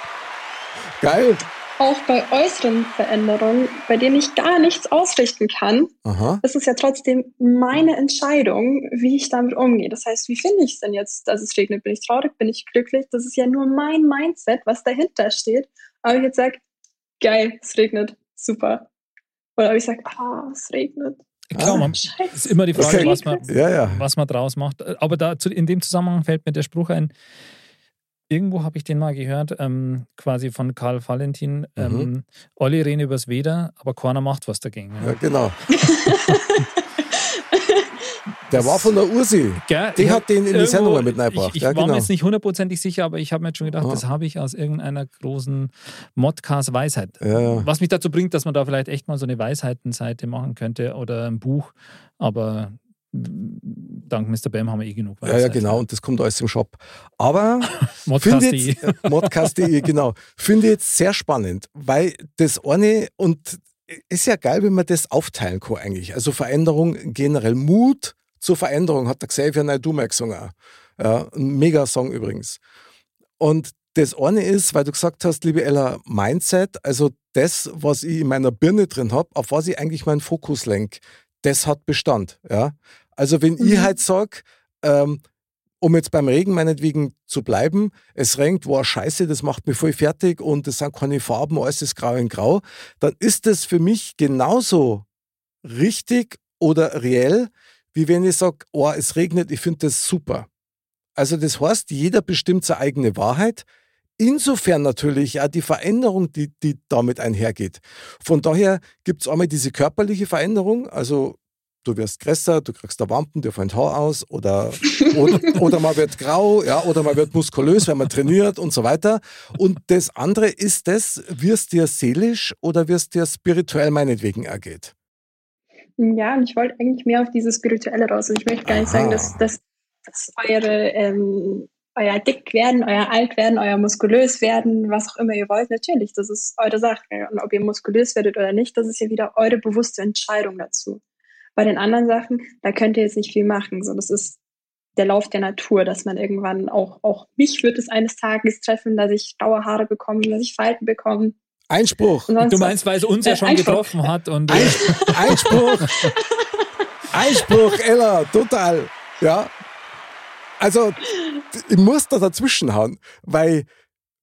Geil. auch bei äußeren Veränderungen, bei denen ich gar nichts ausrichten kann, Aha. ist es ja trotzdem meine Entscheidung, wie ich damit umgehe. Das heißt, wie finde ich es denn jetzt, dass es regnet? Bin ich traurig? Bin ich glücklich? Das ist ja nur mein Mindset, was dahinter steht. Aber ich jetzt sage, geil, es regnet, super. Oder ob ich sage, ah, es regnet. Klar, Ah. man, Scheiße. ist immer die Frage, Okay. was, man, Ja, ja. was man draus macht. Aber da, in dem Zusammenhang fällt mir der Spruch ein, irgendwo habe ich den mal gehört, ähm, quasi von Karl Valentin, ähm, Olli reden übers Weder, aber keiner macht was dagegen. Ja, genau. *laughs* Der war von der Ursi. Gell? Die Ich hat den in die Sendung mal mit reingebracht. Ich, ich Ja, war genau. mir jetzt nicht hundertprozentig sicher, aber ich habe mir jetzt schon gedacht, Ah. das habe ich aus irgendeiner großen Modcast-Weisheit. Ja, ja. Was mich dazu bringt, dass man da vielleicht echt mal so eine Weisheitenseite machen könnte oder ein Buch. Aber dank Mr. Bam haben wir eh genug Ja, ja, Weisheit. genau. Und das kommt alles im Shop. Aber *laughs* Modcast.de. Modcast.de, *laughs* genau. Finde ich jetzt sehr spannend, weil das eine, und ist ja geil, wenn man das aufteilen kann eigentlich. Also Veränderung generell. Mut zur Veränderung hat der Xavier Naidoo gesungen. Ja, ein mega Song übrigens. Und das eine ist, weil du gesagt hast, liebe Ella, Mindset, also das, was ich in meiner Birne drin habe, auf was ich eigentlich meinen Fokus lenke, das hat Bestand. Ja? Also wenn mhm. ich halt sage, ähm, um jetzt beim Regen meinetwegen zu bleiben, es regnet, wow, scheiße, das macht mich voll fertig und es sind keine Farben, alles ist grau in grau, dann ist das für mich genauso richtig oder reell, wie wenn ich sage, oh, es regnet, ich finde das super. Also das heißt, jeder bestimmt seine eigene Wahrheit. Insofern natürlich auch die Veränderung, die, die damit einhergeht. Von daher gibt es einmal diese körperliche Veränderung, also du wirst größer, du kriegst da Wampen, dir fallen Haar aus oder, *laughs* oder, oder man wird grau, ja, oder man wird muskulös, wenn man trainiert und so weiter. Und das andere ist das, wirst dir seelisch oder wirst dir spirituell meinetwegen ergeht? Ja, und ich wollte eigentlich mehr auf dieses Spirituelle raus. Und ich möchte gar nicht Aha. sagen, dass, dass, dass eure, ähm, euer dick werden, euer alt werden, euer muskulös werden, was auch immer ihr wollt. Natürlich, das ist eure Sache. Und ob ihr muskulös werdet oder nicht, das ist ja wieder eure bewusste Entscheidung dazu. Bei den anderen Sachen, da könnt ihr jetzt nicht viel machen. So, das ist der Lauf der Natur, dass man irgendwann auch, auch mich wird es eines Tages treffen, dass ich graue Haare bekomme, dass ich Falten bekomme. Einspruch. Du meinst, weil es uns äh, ja schon Einspruch. getroffen hat und Ein, Einspruch. Einspruch, Ella, total. Ja. Also, ich muss da dazwischen hauen, weil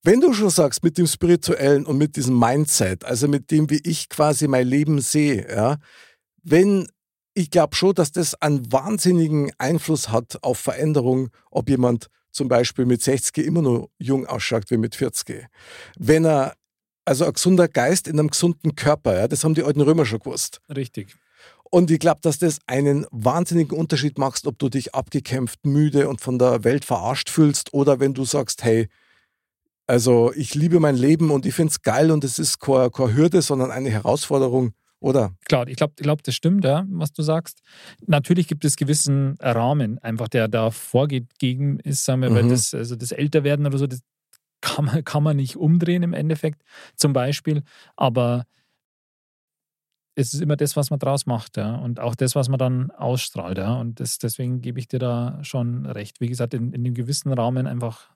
wenn du schon sagst, mit dem Spirituellen und mit diesem Mindset, also mit dem, wie ich quasi mein Leben sehe, ja, wenn ich glaube schon, dass das einen wahnsinnigen Einfluss hat auf Veränderung, ob jemand zum Beispiel mit 60 immer noch jung ausschaut wie mit 40. Wenn er, also ein gesunder Geist in einem gesunden Körper, ja, das haben die alten Römer schon gewusst. Richtig. Und ich glaube, dass das einen wahnsinnigen Unterschied macht, ob du dich abgekämpft, müde und von der Welt verarscht fühlst oder wenn du sagst, hey, also ich liebe mein Leben und ich finde es geil und es ist keine, keine Hürde, sondern eine Herausforderung oder? Klar, ich glaube, ich glaub, das stimmt, ja, was du sagst. Natürlich gibt es gewissen Rahmen, einfach der da vorgegeben ist, sagen wir, mhm. weil das, also das Älterwerden oder so, das kann man, kann man nicht umdrehen im Endeffekt, zum Beispiel. Aber es ist immer das, was man draus macht, ja. Und auch das, was man dann ausstrahlt, ja. Und das, deswegen gebe ich dir da schon recht. Wie gesagt, in, in einem gewissen Rahmen einfach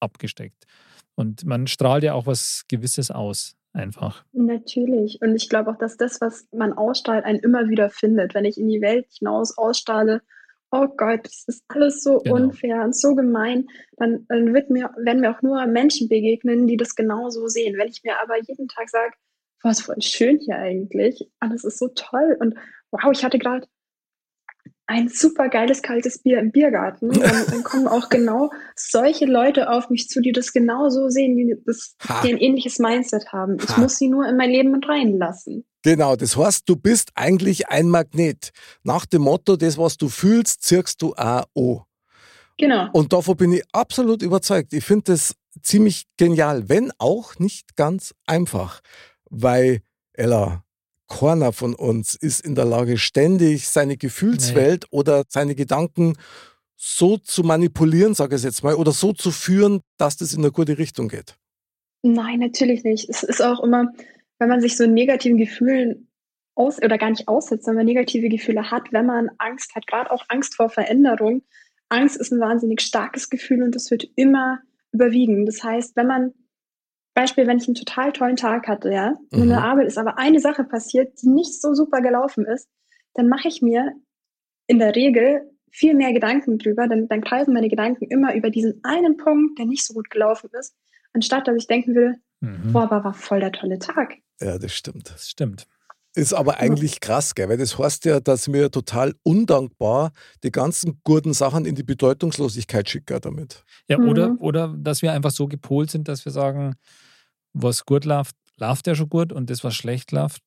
abgesteckt. Und man strahlt ja auch was Gewisses aus einfach. Natürlich. Und ich glaube auch, dass das, was man ausstrahlt, einen immer wieder findet. Wenn ich in die Welt hinaus ausstrahle, oh Gott, das ist alles so genau. unfair und so gemein, dann, dann wird mir, werden mir auch nur Menschen begegnen, die das genauso sehen. Wenn ich mir aber jeden Tag sage, was voll schön hier eigentlich, alles ist so toll und wow, ich hatte gerade ein super geiles kaltes Bier im Biergarten. *laughs* Und dann kommen auch genau solche Leute auf mich zu, die das genau so sehen, die, das, die ein ähnliches Mindset haben. Ich ha. muss sie nur in mein Leben mit reinlassen. Genau, das heißt, du bist eigentlich ein Magnet. Nach dem Motto, das, was du fühlst, zirkst du auch an. Genau. Und davon bin ich absolut überzeugt. Ich finde das ziemlich genial, wenn auch nicht ganz einfach. Weil, Ella, keiner von uns ist in der Lage, ständig seine Gefühlswelt nee. oder seine Gedanken so zu manipulieren, sage ich jetzt mal, oder so zu führen, dass das in eine gute Richtung geht. Nein, natürlich nicht. Es ist auch immer, wenn man sich so negativen Gefühlen aus oder gar nicht aussetzt, wenn man negative Gefühle hat, wenn man Angst hat, gerade auch Angst vor Veränderung. Angst ist ein wahnsinnig starkes Gefühl und das wird immer überwiegen. Das heißt, wenn man Beispiel, wenn ich einen total tollen Tag hatte, ja, mhm. in der Arbeit ist aber eine Sache passiert, die nicht so super gelaufen ist, dann mache ich mir in der Regel viel mehr Gedanken drüber, dann, dann kreisen meine Gedanken immer über diesen einen Punkt, der nicht so gut gelaufen ist, anstatt dass ich denken will, mhm. boah, aber war voll der tolle Tag. Ja, das stimmt. Das stimmt. Ist aber eigentlich krass, gell? weil das heißt ja, dass wir total undankbar die ganzen guten Sachen in die Bedeutungslosigkeit schicken damit. Ja, mhm. oder, oder dass wir einfach so gepolt sind, dass wir sagen, was gut läuft, läuft ja schon gut und das, was schlecht läuft,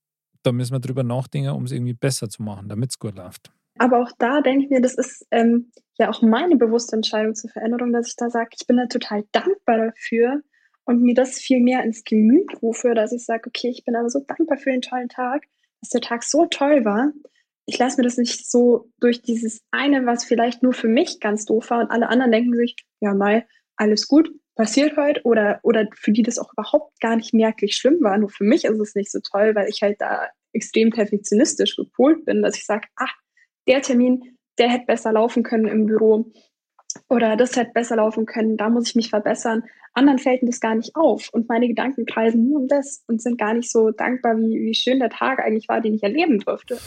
da müssen wir drüber nachdenken, um es irgendwie besser zu machen, damit es gut läuft. Aber auch da denke ich mir, das ist ähm, ja auch meine bewusste Entscheidung zur Veränderung, dass ich da sage, ich bin da total dankbar dafür und mir das viel mehr ins Gemüt rufe, dass ich sage, okay, ich bin aber so dankbar für den tollen Tag, dass der Tag so toll war. Ich lasse mir das nicht so durch dieses eine, was vielleicht nur für mich ganz doof war und alle anderen denken sich, ja, mal, alles gut, passiert heute oder, oder für die das auch überhaupt gar nicht merklich schlimm war. Nur für mich ist es nicht so toll, weil ich halt da extrem perfektionistisch gepolt bin, dass ich sage, ach, der Termin, der hätte besser laufen können im Büro oder das hätte besser laufen können, da muss ich mich verbessern. Anderen fällt das gar nicht auf und meine Gedanken kreisen nur um das und sind gar nicht so dankbar, wie, wie schön der Tag eigentlich war, den ich erleben durfte.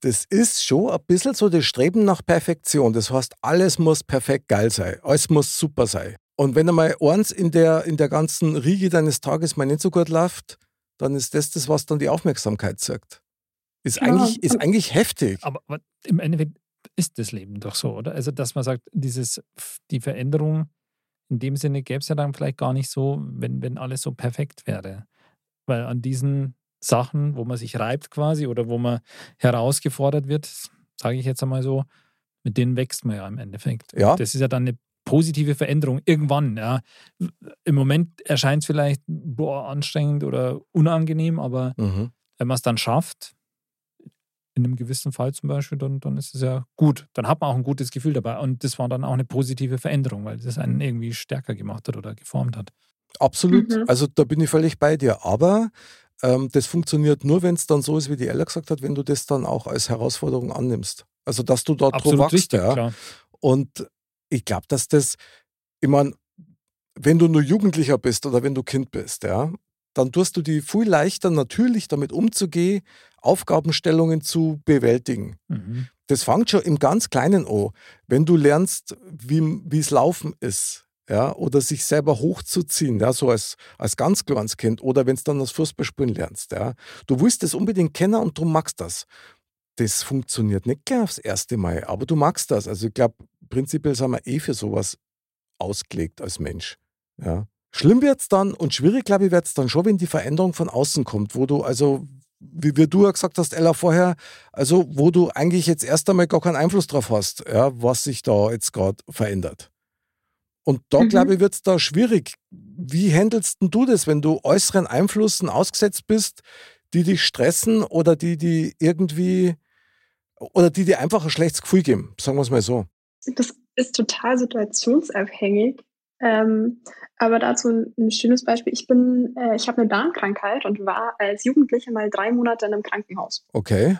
das ist schon ein bisschen so das Streben nach Perfektion. Das heißt, alles muss perfekt geil sein, alles muss super sein. Und wenn einmal eins in der, in der ganzen Riege deines Tages mal nicht so gut läuft, dann ist das das, was dann die Aufmerksamkeit sagt. Ist, ja. eigentlich, ist eigentlich heftig. Aber, aber im Endeffekt ist das Leben doch so, oder? Also, dass man sagt, dieses, die Veränderung in dem Sinne gäbe es ja dann vielleicht gar nicht so, wenn, wenn alles so perfekt wäre. Weil an diesen Sachen, wo man sich reibt quasi oder wo man herausgefordert wird, sage ich jetzt einmal so, mit denen wächst man ja im Endeffekt. Ja. Das ist ja dann eine positive Veränderung irgendwann. Ja. Im Moment erscheint es vielleicht boah, anstrengend oder unangenehm, aber mhm. wenn man es dann schafft, in einem gewissen Fall zum Beispiel, dann, dann ist es ja gut. Dann hat man auch ein gutes Gefühl dabei. Und das war dann auch eine positive Veränderung, weil das einen irgendwie stärker gemacht hat oder geformt hat. Absolut. Mhm. Also da bin ich völlig bei dir. Aber ähm, das funktioniert nur, wenn es dann so ist, wie die Ella gesagt hat, wenn du das dann auch als Herausforderung annimmst. Also dass du dort Absolut wachst. Richtig, ja. Klar. Und ich glaube, dass das, ich meine, wenn du nur Jugendlicher bist oder wenn du Kind bist, ja, dann tust du die viel leichter natürlich damit umzugehen, Aufgabenstellungen zu bewältigen. Mhm. Das fängt schon im ganz Kleinen an. Wenn du lernst, wie es Laufen ist, ja, oder sich selber hochzuziehen, ja, so als, als ganz kleines Kind, oder wenn es dann das Fußballspielen lernst, ja. Du willst das unbedingt kennen und du magst das. Das funktioniert nicht gleich aufs erste Mal, aber du magst das. Also ich glaube, prinzipiell sind wir eh für sowas ausgelegt als Mensch. Ja. Schlimm wird es dann und schwierig, glaube ich, wird es dann schon, wenn die Veränderung von außen kommt, wo du also, wie, wie du ja gesagt hast, Ella, vorher, also wo du eigentlich jetzt erst einmal gar keinen Einfluss drauf hast, ja, was sich da jetzt gerade verändert. Und da, mhm. glaube ich, wird es da schwierig. Wie handelst du das, wenn du äußeren Einflüssen ausgesetzt bist, die dich stressen oder die, die irgendwie, oder die dir einfach ein schlechtes Gefühl geben, sagen wir es mal so? Das ist total situationsabhängig. Ähm, aber dazu ein, ein, schönes Beispiel. Ich bin, äh, ich habe eine Darmkrankheit und war als Jugendliche mal drei Monate in einem Krankenhaus. Okay.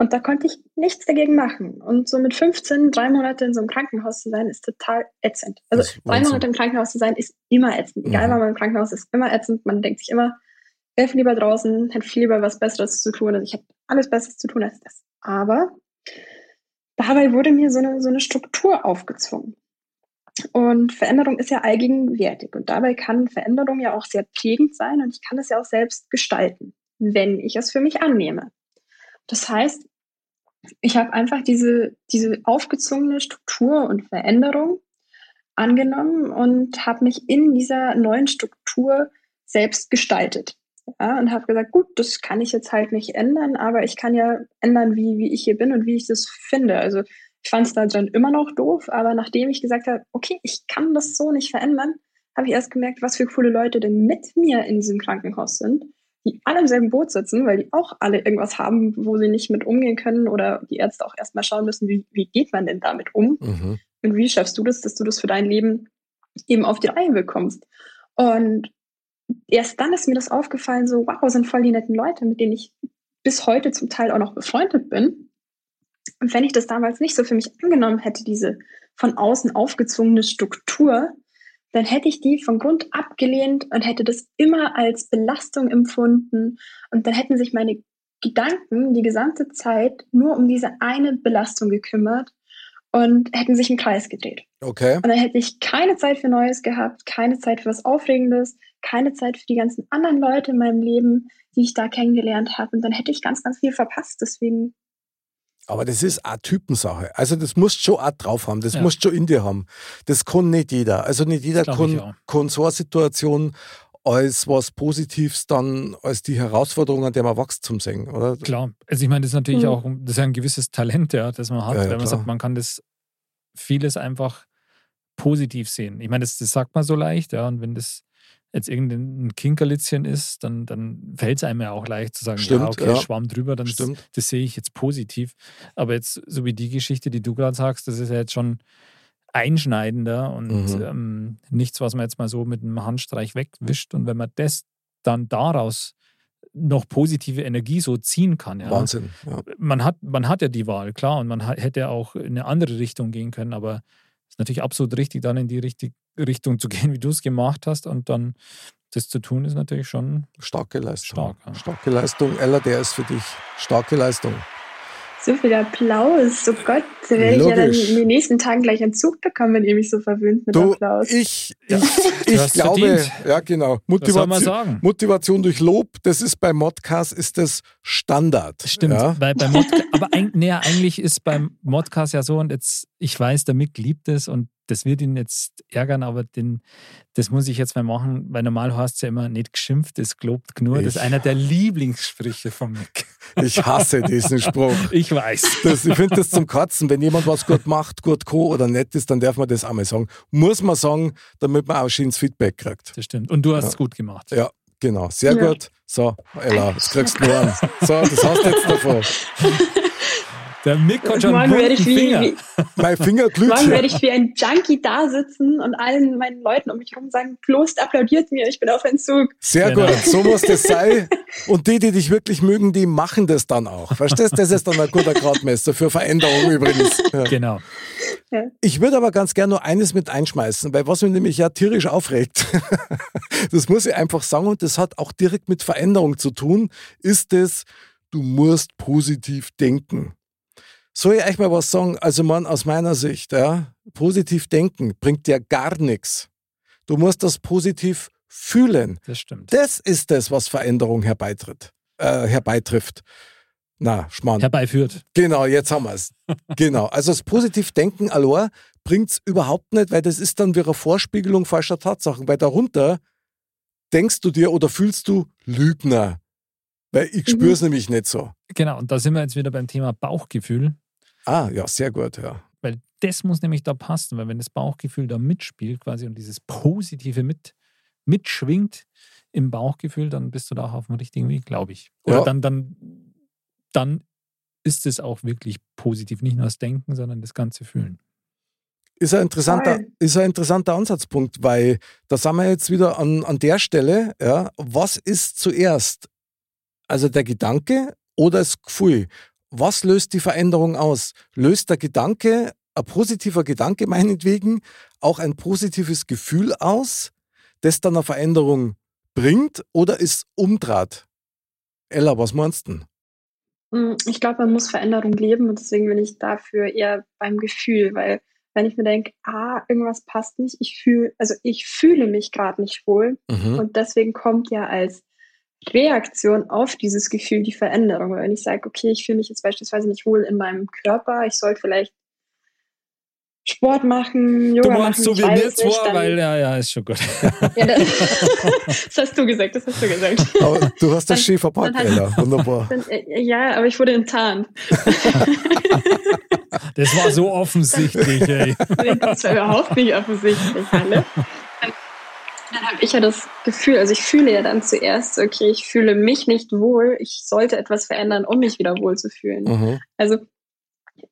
Und da konnte ich nichts dagegen machen. Und so mit 15, drei Monate in so einem Krankenhaus zu sein, ist total ätzend. Also drei Monate im Krankenhaus zu sein, ist immer ätzend. Egal, mhm. wann man im Krankenhaus ist, immer ätzend. Man denkt sich immer, wäre viel lieber draußen, hätte viel lieber was Besseres zu tun. Also ich hätte alles Besseres zu tun als das. Aber dabei wurde mir so eine, so eine Struktur aufgezwungen. Und Veränderung ist ja allgegenwärtig. Und dabei kann Veränderung ja auch sehr prägend sein und ich kann es ja auch selbst gestalten, wenn ich es für mich annehme. Das heißt, ich habe einfach diese, diese aufgezwungene Struktur und Veränderung angenommen und habe mich in dieser neuen Struktur selbst gestaltet. Ja, und habe gesagt, gut, das kann ich jetzt halt nicht ändern, aber ich kann ja ändern, wie, wie ich hier bin und wie ich das finde. Also ich fand es da dann immer noch doof, aber nachdem ich gesagt habe, okay, ich kann das so nicht verändern, habe ich erst gemerkt, was für coole Leute denn mit mir in diesem Krankenhaus sind, die alle im selben Boot sitzen, weil die auch alle irgendwas haben, wo sie nicht mit umgehen können oder die Ärzte auch erstmal schauen müssen, wie, wie geht man denn damit um mhm. und wie schaffst du das, dass du das für dein Leben eben auf die Reihe bekommst. Und erst dann ist mir das aufgefallen, so, wow, sind voll die netten Leute, mit denen ich bis heute zum Teil auch noch befreundet bin. Und wenn ich das damals nicht so für mich angenommen hätte, diese von außen aufgezwungene Struktur, dann hätte ich die von Grund abgelehnt und hätte das immer als Belastung empfunden. Und dann hätten sich meine Gedanken die gesamte Zeit nur um diese eine Belastung gekümmert und hätten sich im Kreis gedreht. Okay. Und dann hätte ich keine Zeit für Neues gehabt, keine Zeit für was Aufregendes, keine Zeit für die ganzen anderen Leute in meinem Leben, die ich da kennengelernt habe. Und dann hätte ich ganz, ganz viel verpasst. Deswegen aber das ist eine Typensache. Also das musst du schon auch drauf haben, das ja. musst du schon in dir haben. Das kann nicht jeder. Also nicht jeder kann, kann so eine Situation als was Positives dann, als die Herausforderung, an der man wächst, zum Singen, oder? Klar. Also ich meine, das ist natürlich mhm. auch, das ist ja ein gewisses Talent, ja, das man hat, ja, ja, wenn man sagt, man kann das vieles einfach positiv sehen. Ich meine, das, das sagt man so leicht, ja, und wenn das jetzt irgendein Kinkerlitzchen ist, dann, dann fällt es einem ja auch leicht zu sagen, Stimmt, ja, okay, ja. Schwamm drüber, dann ist, das sehe ich jetzt positiv. Aber jetzt, so wie die Geschichte, die du gerade sagst, das ist ja jetzt schon einschneidender und mhm. ähm, nichts, was man jetzt mal so mit einem Handstreich wegwischt. Und wenn man das dann daraus noch positive Energie so ziehen kann. Ja. Wahnsinn. Ja. Man, hat, man hat ja die Wahl, klar, und man hat, hätte auch in eine andere Richtung gehen können, aber es ist natürlich absolut richtig, dann in die richtig, Richtung zu gehen, wie du es gemacht hast und dann das zu tun, ist natürlich schon Starke Leistung. stark. Ja. Starke Leistung. Ella, der ist für dich starke Leistung. So viel Applaus. Oh Gott, da werde ich ja dann in den nächsten Tagen gleich einen Zug bekommen, wenn ihr mich so verwöhnt mit Du, Applaus. ich, Ja, ich, glaube, verdient. ja genau, Was soll man Motivation, sagen? Motivation durch Lob, das ist bei Modcast ist das Standard. Stimmt, Ja? bei, bei Mod, aber ein, nee, eigentlich ist beim Modcast ja so, und jetzt, ich weiß, der Mick liebt es und das wird ihn jetzt ärgern, aber den, das muss ich jetzt mal machen, weil normal heißt es ja immer, nicht geschimpft, es gelobt nur. Das ist einer der Lieblingssprüche von Mick. *laughs* Ich hasse diesen Spruch. *laughs* Ich weiß. Das, ich finde das zum Kotzen. Wenn jemand was gut macht, gut co oder nett ist, dann darf man das einmal sagen. Muss man sagen, damit man auch schönes Feedback kriegt. Das stimmt. Und du hast es gut gemacht. Ja, genau. Sehr Ja. gut. So, Ella, das kriegst du nur an. So, das hast du jetzt davon. *laughs* Der Mick hat schon einen morgen werde ich wie, Finger. wie, *laughs* Mein Finger glüht morgen werde ich wie ein Junkie da sitzen und allen meinen Leuten um mich herum sagen, Klost applaudiert mir, ich bin auf Entzug. Sehr Genau. gut, so muss das sein. *laughs* Und die, die dich wirklich mögen, die machen das dann auch. Verstehst du? Das ist dann ein guter Gradmesser für Veränderung übrigens. *laughs* Ja. Genau. Ich würde aber ganz gerne nur eines mit einschmeißen, weil was mich nämlich ja tierisch aufregt, das muss ich einfach sagen und das hat auch direkt mit Veränderung zu tun, ist es, du musst positiv denken. Soll ich euch mal was sagen? Also man, aus meiner Sicht, ja, positiv denken bringt dir gar nichts. Du musst das positiv fühlen. Das stimmt. Das ist das, was Veränderung herbeitritt, äh, herbeitrifft. Na, Schmarrn. Herbeiführt. Genau, jetzt haben wir es. genau. Also das Positivdenken allein bringt es überhaupt nicht, weil das ist dann wieder eine Vorspiegelung falscher Tatsachen. Weil darunter denkst du dir oder fühlst du Lügner. Weil ich Mhm. spüre es nämlich nicht so. Genau. Und da sind wir jetzt wieder beim Thema Bauchgefühl. Ah, ja, sehr gut, ja. Weil das muss nämlich da passen, weil wenn das Bauchgefühl da mitspielt quasi und dieses Positive mit, mitschwingt im Bauchgefühl, dann bist du da auch auf dem richtigen Weg, glaube ich. Oder Ja. dann, dann, dann ist es auch wirklich positiv. Nicht nur das Denken, sondern das ganze Fühlen. Ist ein interessanter, ist ein interessanter Ansatzpunkt, weil da sind wir jetzt wieder an, an der Stelle, ja, was ist zuerst? Also der Gedanke oder das Gefühl? Was löst die Veränderung aus? Löst der Gedanke, ein positiver Gedanke meinetwegen, auch ein positives Gefühl aus, das dann eine Veränderung bringt oder ist umdraht? Ella, was meinst du? denn? Mm, Ich glaube, man muss Veränderung leben und deswegen bin ich dafür eher beim Gefühl, weil wenn ich mir denke, ah, irgendwas passt nicht, ich fühle, also ich fühle mich gerade nicht wohl Mhm. und deswegen kommt ja als Reaktion auf dieses Gefühl die Veränderung. Weil Wenn ich sage, okay, ich fühle mich jetzt beispielsweise nicht wohl in meinem Körper, ich sollte vielleicht Sport machen, Yoga Du meinst machen, so wie mir nicht, dann- weil ja, ja, ist schon gut. ja, das, *laughs* *laughs* das hast du gesagt, das hast du gesagt. Aber du hast das schön verpackt, Ella. Wunderbar. Dann, äh, ja, aber ich wurde enttarnt. Das war so *laughs* offensichtlich, ey. Das war überhaupt nicht offensichtlich, alle. Dann, habe ich ja das Gefühl, also ich fühle ja dann zuerst, okay, ich fühle mich nicht wohl, ich sollte etwas verändern, um mich wieder wohl zu fühlen. Mhm. Also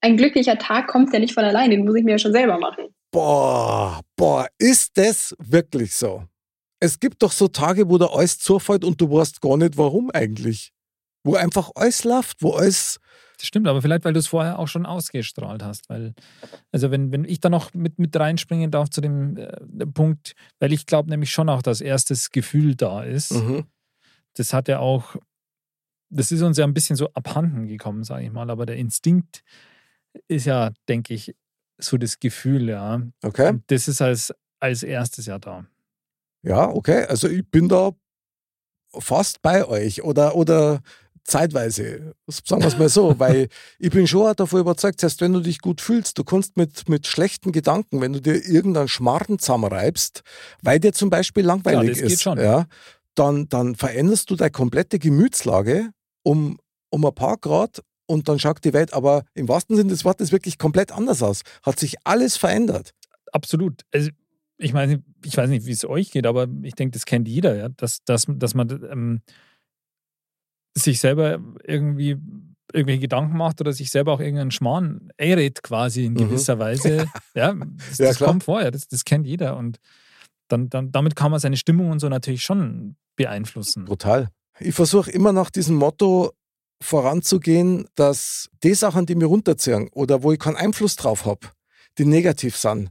ein glücklicher Tag kommt ja nicht von alleine, den muss ich mir ja schon selber machen. Boah, boah, ist das wirklich so? Es gibt doch so Tage, wo dir alles zufällt und du weißt gar nicht, warum eigentlich. Wo einfach alles läuft, wo alles. Das stimmt, aber vielleicht, weil du es vorher auch schon ausgestrahlt hast. Weil, also wenn, wenn ich da noch mit, mit reinspringen darf zu dem äh, Punkt, weil ich glaube nämlich schon auch, dass erstes Gefühl da ist. Mhm. Das hat ja auch, das ist uns ja ein bisschen so abhanden gekommen, sage ich mal, aber der Instinkt ist ja, denke ich, so das Gefühl, ja. Okay. Und das ist als, als erstes ja da. Ja, okay. Also ich bin da fast bei euch oder, oder zeitweise. Sagen wir es mal so, *laughs* weil ich bin schon auch davon überzeugt, selbst wenn du dich gut fühlst, du kannst mit, mit schlechten Gedanken, wenn du dir irgendeinen Schmarrn zusammenreibst, weil dir zum Beispiel langweilig geht ist. Ja, dann, dann veränderst du deine komplette Gemütslage um, um ein paar Grad und dann schaut die Welt aber im wahrsten Sinne des Wortes wirklich komplett anders aus. Hat sich alles verändert. Absolut. Also, ich meine, ich weiß nicht, wie es euch geht, aber ich denke, das kennt jeder, ja, dass, dass, dass man ähm, sich selber irgendwie irgendwelche Gedanken macht oder sich selber auch irgendeinen Schmarrn errät quasi in Mhm. gewisser *laughs* Weise. Ja, das, Ja, das kommt vor, ja, das, das kennt jeder und dann, dann, damit kann man seine Stimmung und so natürlich schon beeinflussen. Brutal. Ich versuche immer nach diesem Motto voranzugehen, dass die Sachen, die mir runterziehen oder wo ich keinen Einfluss drauf habe, die negativ sind,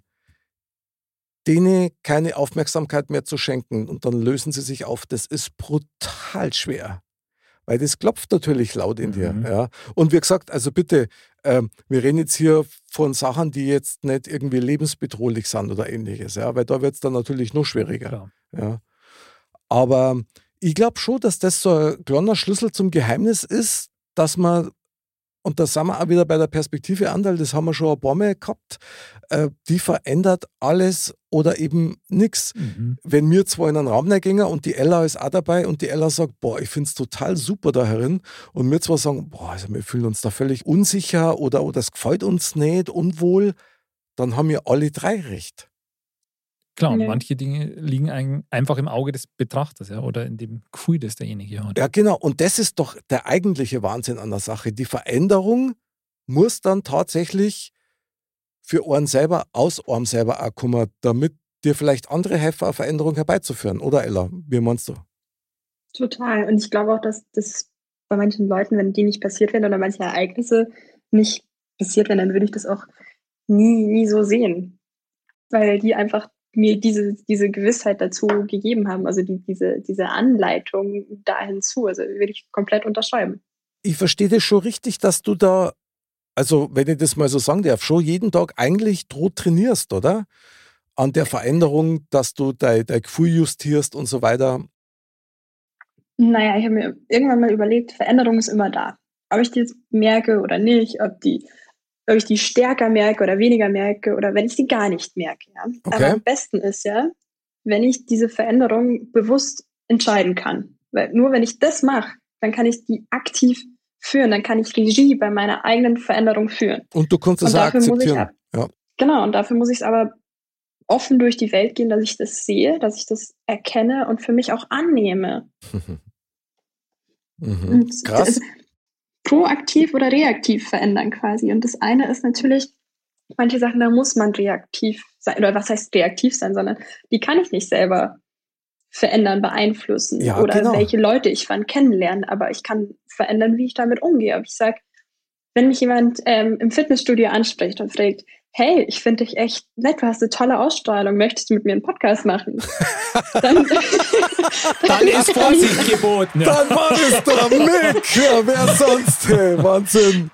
denen keine Aufmerksamkeit mehr zu schenken und dann lösen sie sich auf. Das ist brutal schwer. Weil das klopft natürlich laut in dir. Mhm. Ja. Und wie gesagt, also bitte, ähm, wir reden jetzt hier von Sachen, die jetzt nicht irgendwie lebensbedrohlich sind oder ähnliches, ja, weil da wird es dann natürlich noch schwieriger. Klar. Ja. Aber ich glaube schon, dass das so ein kleiner Schlüssel zum Geheimnis ist, dass man, und da sind wir auch wieder bei der Perspektive Anteil, das haben wir schon ein paar Mal gehabt, äh, die verändert alles oder eben nichts. Mhm. Wenn wir zwei in einen Raum gehen und die Ella ist auch dabei und die Ella sagt, boah, ich finde es total super da herin und wir zwar sagen, boah, also wir fühlen uns da völlig unsicher oder, oder es gefällt uns nicht, unwohl, dann haben wir alle drei recht. Klar, und manche Dinge liegen ein, einfach im Auge des Betrachters, ja, oder in dem Gefühl, das derjenige hat. Ja, genau. Und das ist doch der eigentliche Wahnsinn an der Sache. Die Veränderung muss dann tatsächlich für einen selber aus einem selber auch kommen, damit dir vielleicht andere helfen, eine Veränderung herbeizuführen. Oder Ella, wie meinst du? Total. Und ich glaube auch, dass das bei manchen Leuten, wenn die nicht passiert wären oder manche Ereignisse nicht passiert wären, dann würde ich das auch nie, nie so sehen. Weil die einfach mir diese, diese Gewissheit dazu gegeben haben, also die, diese, diese Anleitung dahin zu. Also würde ich komplett unterschreiben. Ich verstehe das schon richtig, dass du da, also wenn ich das mal so sagen darf, schon jeden Tag eigentlich droht trainierst, oder? An der Veränderung, dass du dein, dein Gefühl justierst und so weiter. Naja, ich habe mir irgendwann mal überlegt, Veränderung ist immer da. Ob ich die jetzt merke oder nicht, ob die, ob ich die stärker merke oder weniger merke oder wenn ich die gar nicht merke. Ja? Okay. Aber am besten ist ja, wenn ich diese Veränderung bewusst entscheiden kann. Weil nur wenn ich das mache, dann kann ich die aktiv führen, dann kann ich Regie bei meiner eigenen Veränderung führen. Und du kannst das ich akzeptieren. Ja. Genau, und dafür muss ich es aber offen durch die Welt gehen, dass ich das sehe, dass ich das erkenne und für mich auch annehme. *laughs* Mhm. Krass. also proaktiv oder reaktiv verändern quasi. Und das eine ist natürlich, manche Sachen, da muss man reaktiv sein, oder was heißt reaktiv sein, sondern die kann ich nicht selber verändern, beeinflussen Ja, oder genau. welche Leute ich wann kennenlernen, aber ich kann verändern, wie ich damit umgehe. Ob ich sage, wenn mich jemand ähm, im Fitnessstudio anspricht und fragt, hey, ich finde dich echt nett, du hast eine tolle Ausstrahlung, möchtest du mit mir einen Podcast machen? Dann, *laughs* Dann ist Vorsicht geboten. Ja. Dann war es der Mick. Ja, wer sonst? Hey, Wahnsinn.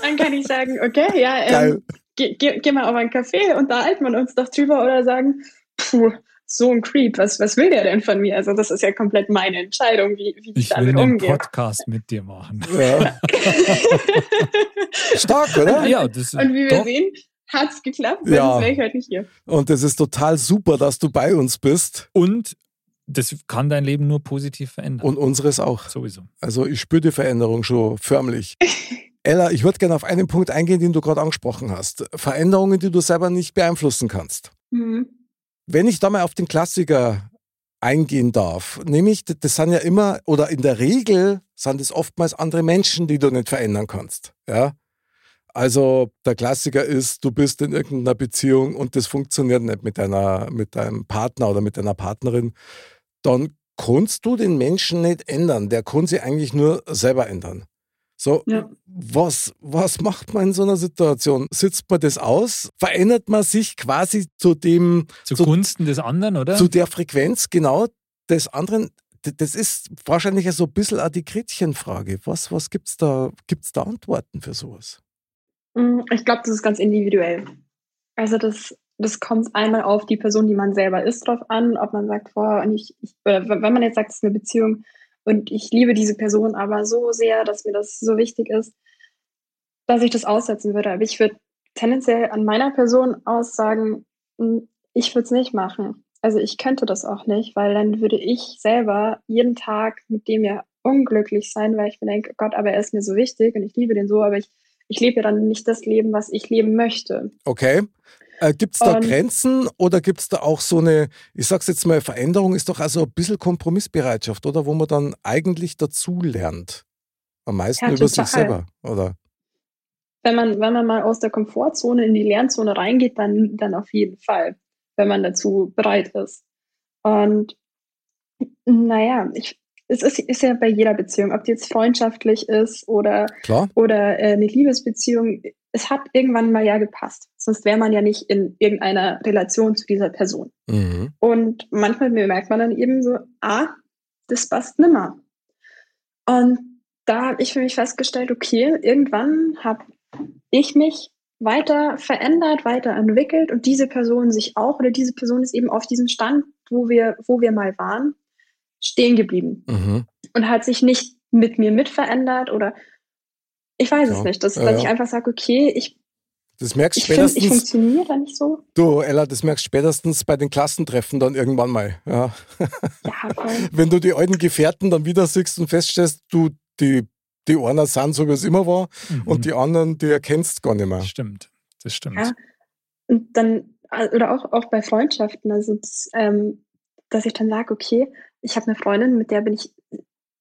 dann kann ich sagen, okay, ja, ähm, geh, geh, geh mal auf einen Café, unterhalten wir uns doch drüber oder sagen, puh, so ein Creep, was, was will der denn von mir? Also das ist ja komplett meine Entscheidung, wie, wie ich, Ich will damit einen umgehe. Podcast mit dir machen. Ja. *laughs* Stark, oder? Ja, das Und wie wir doch. sehen, hat's geklappt, sonst Ja. wäre ich heute nicht hier. Und das ist total super, dass du bei uns bist. Und das kann dein Leben nur positiv verändern. Und unseres auch. Sowieso. Also ich spüre die Veränderung schon förmlich. *laughs* Ella, ich würde gerne auf einen Punkt eingehen, den du gerade angesprochen hast. Veränderungen, die du selber nicht beeinflussen kannst. Mhm. Wenn ich da mal auf den Klassiker eingehen darf, nämlich, das- das sind ja immer, oder in der Regel sind es oftmals andere Menschen, die du nicht verändern kannst. Ja? Also der Klassiker ist, du bist in irgendeiner Beziehung und das funktioniert nicht mit, deiner, mit deinem Partner oder mit deiner Partnerin, dann kannst du den Menschen nicht ändern. Der kann sich eigentlich nur selber ändern. So, Ja. was, was macht man in so einer Situation? Sitzt man das aus? Verändert man sich quasi zu dem, Zugunsten des anderen, oder? zu der Frequenz genau des anderen? Das ist wahrscheinlich so ein bisschen auch die Gretchenfrage. Was, was gibt's da, gibt's da Antworten für sowas? Mm, Ich glaube, das ist ganz individuell. Also das, das kommt einmal auf die Person, die man selber ist, drauf an, ob man sagt, boah, und ich, ich oder wenn man jetzt sagt, es ist eine Beziehung und ich liebe diese Person aber so sehr, dass mir das so wichtig ist, dass ich das aussetzen würde. Aber ich würde tendenziell an meiner Person aus sagen, mm, ich würde es nicht machen. Also ich könnte das auch nicht, weil dann würde ich selber jeden Tag mit dem ja unglücklich sein, weil ich mir denke, Gott, aber er ist mir so wichtig und ich liebe den so, aber ich ich lebe dann nicht das Leben, was ich leben möchte. Okay. Äh, gibt es da Und- Grenzen oder gibt es da auch so eine, ich sag's jetzt mal, Veränderung ist doch also ein bisschen Kompromissbereitschaft, oder? Wo man dann eigentlich dazu lernt. Am meisten Ja, über sich selber, oder? Wenn man, wenn man mal aus der Komfortzone in die Lernzone reingeht, dann, dann auf jeden Fall, wenn man dazu bereit ist. Und naja, ich, es ist, ist ja bei jeder Beziehung, ob die jetzt freundschaftlich ist oder, Klar. oder äh, eine Liebesbeziehung, es hat irgendwann mal ja gepasst. Sonst wäre man ja nicht in irgendeiner Relation zu dieser Person. Mhm. Und manchmal merkt man dann eben so, ah, das passt nimmer. Und da habe ich für mich festgestellt, okay, irgendwann habe ich mich weiter verändert, weiterentwickelt und diese Person sich auch oder diese Person ist eben auf diesem Stand, wo wir, wo wir mal waren, stehen geblieben Mhm. und hat sich nicht mit mir mitverändert oder ich weiß Ja, es nicht, dass, ja, dass ja. ich einfach sage, okay, ich, Das merkst du ich, find, ich spätestens, funktioniere da nicht so. du Ella, das merkst du spätestens bei den Klassentreffen dann irgendwann mal. Ja. Ja, voll. *laughs* Wenn du die alten Gefährten dann wieder siehst und feststellst, du, die, die einer sind so, wie es immer war Mhm. und die anderen, die erkennst gar nicht mehr. Das stimmt. Das stimmt. Ja. Und dann, äh, oder auch, auch bei Freundschaften, also das, ähm, dass ich dann sage, okay, ich habe eine Freundin, mit der bin ich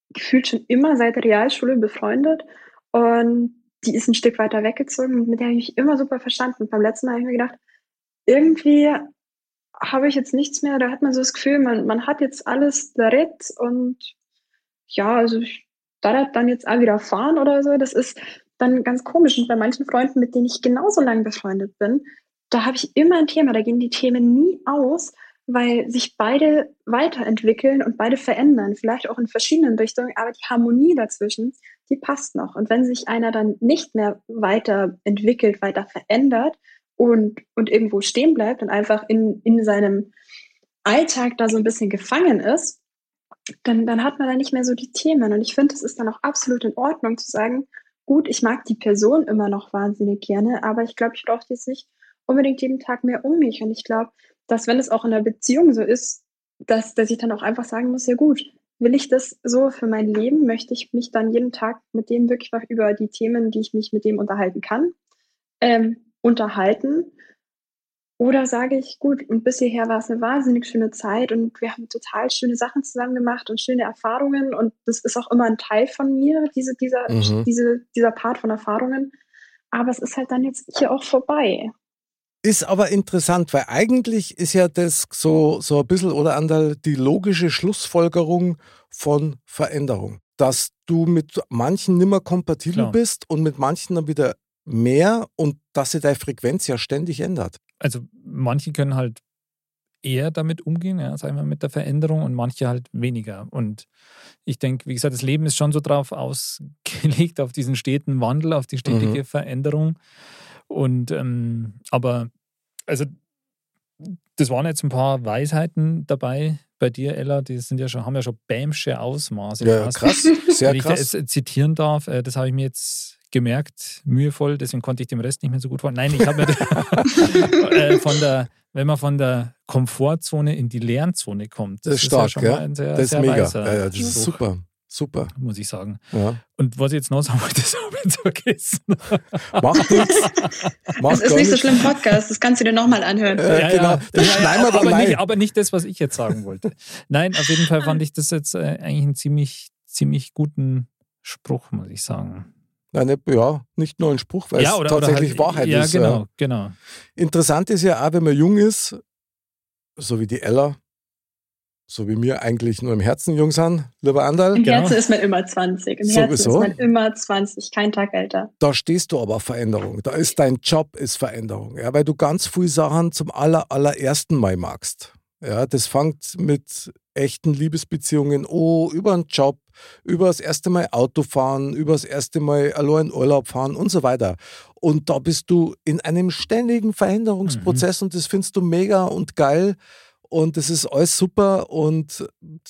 gefühlt schon immer seit der Realschule befreundet und die ist ein Stück weiter weggezogen und mit der habe ich mich immer super verstanden. Und beim letzten Mal habe ich mir gedacht, irgendwie habe ich jetzt nichts mehr, da hat man so das Gefühl, man, man hat jetzt alles darret und ja, also ich darf dann jetzt auch wieder fahren oder so, das ist dann ganz komisch. Und bei manchen Freunden, mit denen ich genauso lange befreundet bin, da habe ich immer ein Thema, da gehen die Themen nie aus, weil sich beide weiterentwickeln und beide verändern, vielleicht auch in verschiedenen Richtungen, aber die Harmonie dazwischen, die passt noch. Und wenn sich einer dann nicht mehr weiterentwickelt, weiter verändert und, und irgendwo stehen bleibt und einfach in, in seinem Alltag da so ein bisschen gefangen ist, dann, dann hat man da nicht mehr so die Themen. Und ich finde, es ist dann auch absolut in Ordnung zu sagen, gut, ich mag die Person immer noch wahnsinnig gerne, aber ich glaube, ich brauche jetzt nicht unbedingt jeden Tag mehr um mich. Und ich glaube, dass wenn es auch in einer Beziehung so ist, dass, dass ich dann auch einfach sagen muss, ja gut, will ich das so für mein Leben? Möchte ich mich dann jeden Tag mit dem wirklich über die Themen, die ich mich mit dem unterhalten kann, ähm, unterhalten? Oder sage ich, gut, und bis hierher war es eine wahnsinnig schöne Zeit und wir haben total schöne Sachen zusammen gemacht und schöne Erfahrungen und das ist auch immer ein Teil von mir, diese, dieser, Mhm. diese, dieser Part von Erfahrungen. Aber es ist halt dann jetzt hier auch vorbei. Ist aber interessant, weil eigentlich ist ja das so, so ein bisschen oder anderl die logische Schlussfolgerung von Veränderung. Dass du mit manchen nimmer kompatibel Klar. bist und mit manchen dann wieder mehr und dass sich deine Frequenz ja ständig ändert. Also manche können halt eher damit umgehen, ja, sagen wir mit der Veränderung und manche halt weniger. Und ich denke, wie gesagt, das Leben ist schon so drauf ausgelegt, auf diesen steten Wandel, auf die stetige Veränderung. Und ähm, aber also das waren jetzt ein paar Weisheiten dabei bei dir, Ella, die sind ja schon, haben ja schon Bämsche Ausmaße. Ja, fast. krass, sehr Wenn ich krass. das zitieren darf, äh, das habe ich mir jetzt gemerkt, mühevoll, deswegen konnte ich dem Rest nicht mehr so gut folgen. Nein, ich habe mir *laughs* äh, von der, wenn man von der Komfortzone in die Lernzone kommt, Das ist stark, schon ja. mal ein sehr, Das ist sehr mega. weiser Ja, ja, das ist super. Super. muss ich sagen. Ja. Und was ich jetzt noch sagen wollte, *laughs* das habe ich jetzt vergessen. Macht nichts. Das ist nicht so schlimm Podcast, das kannst du dir nochmal anhören. Äh, genau, das schneiden wir dann aber, rein. nicht, aber nicht das, was ich jetzt sagen wollte. Nein, auf jeden Fall fand ich das jetzt äh, eigentlich einen ziemlich, ziemlich guten Spruch, muss ich sagen. Nein, nicht, ja, nicht nur ein Spruch, weil es tatsächlich halt, Wahrheit ja, ist. genau, Ja. genau. Interessant ist ja auch, wenn man jung ist, so wie die Ella, so wie wir eigentlich nur im Herzen jung sind, lieber Andal, Im Genau. Herzen ist man immer 20. Im Herzen Sowieso. ist man immer 20, kein Tag älter. da stehst du aber auf Veränderung. Da ist dein Job ist Veränderung, ja, weil du ganz viele Sachen zum aller, allerersten Mal magst. Ja, das fängt mit echten Liebesbeziehungen oh, über einen Job, über das erste Mal Auto fahren, über das erste Mal allein in Urlaub fahren und so weiter. Und da bist du in einem ständigen Veränderungsprozess und das findest du mega und geil. Und das ist alles super und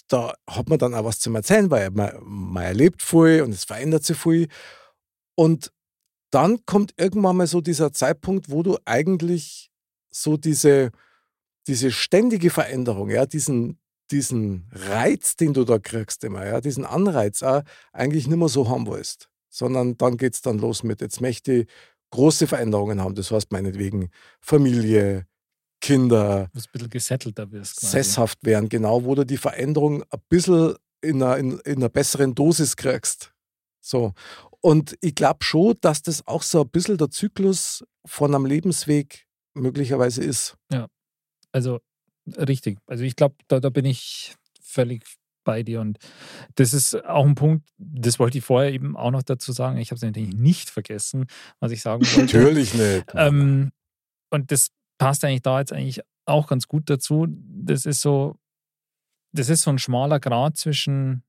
da hat man dann auch was zum Erzählen, weil man, man erlebt viel und es verändert sich viel. Und dann kommt irgendwann mal so dieser Zeitpunkt, wo du eigentlich so diese, diese ständige Veränderung, ja, diesen, diesen Reiz, den du da kriegst immer, ja, diesen Anreiz auch, eigentlich nicht mehr so haben willst. Sondern dann geht es dann los mit, jetzt möchte ich große Veränderungen haben. Das heißt meinetwegen Familie, Kinder, Du ein bisschen gesettelter wirst. Quasi. sesshaft werden, genau, wo du die Veränderung ein bisschen in einer, in, in einer besseren Dosis kriegst. So. Und ich glaube schon, dass das auch so ein bisschen der Zyklus von einem Lebensweg möglicherweise ist. Also richtig. Also ich glaube, da, da bin ich völlig bei dir. Und das ist auch ein Punkt, das wollte ich vorher eben auch noch dazu sagen. Ich habe es natürlich nicht vergessen, was ich sagen *laughs* wollte. Natürlich nicht. Ähm, und das passt eigentlich da jetzt eigentlich auch ganz gut dazu. Das ist so, das ist so ein schmaler Grad zwischen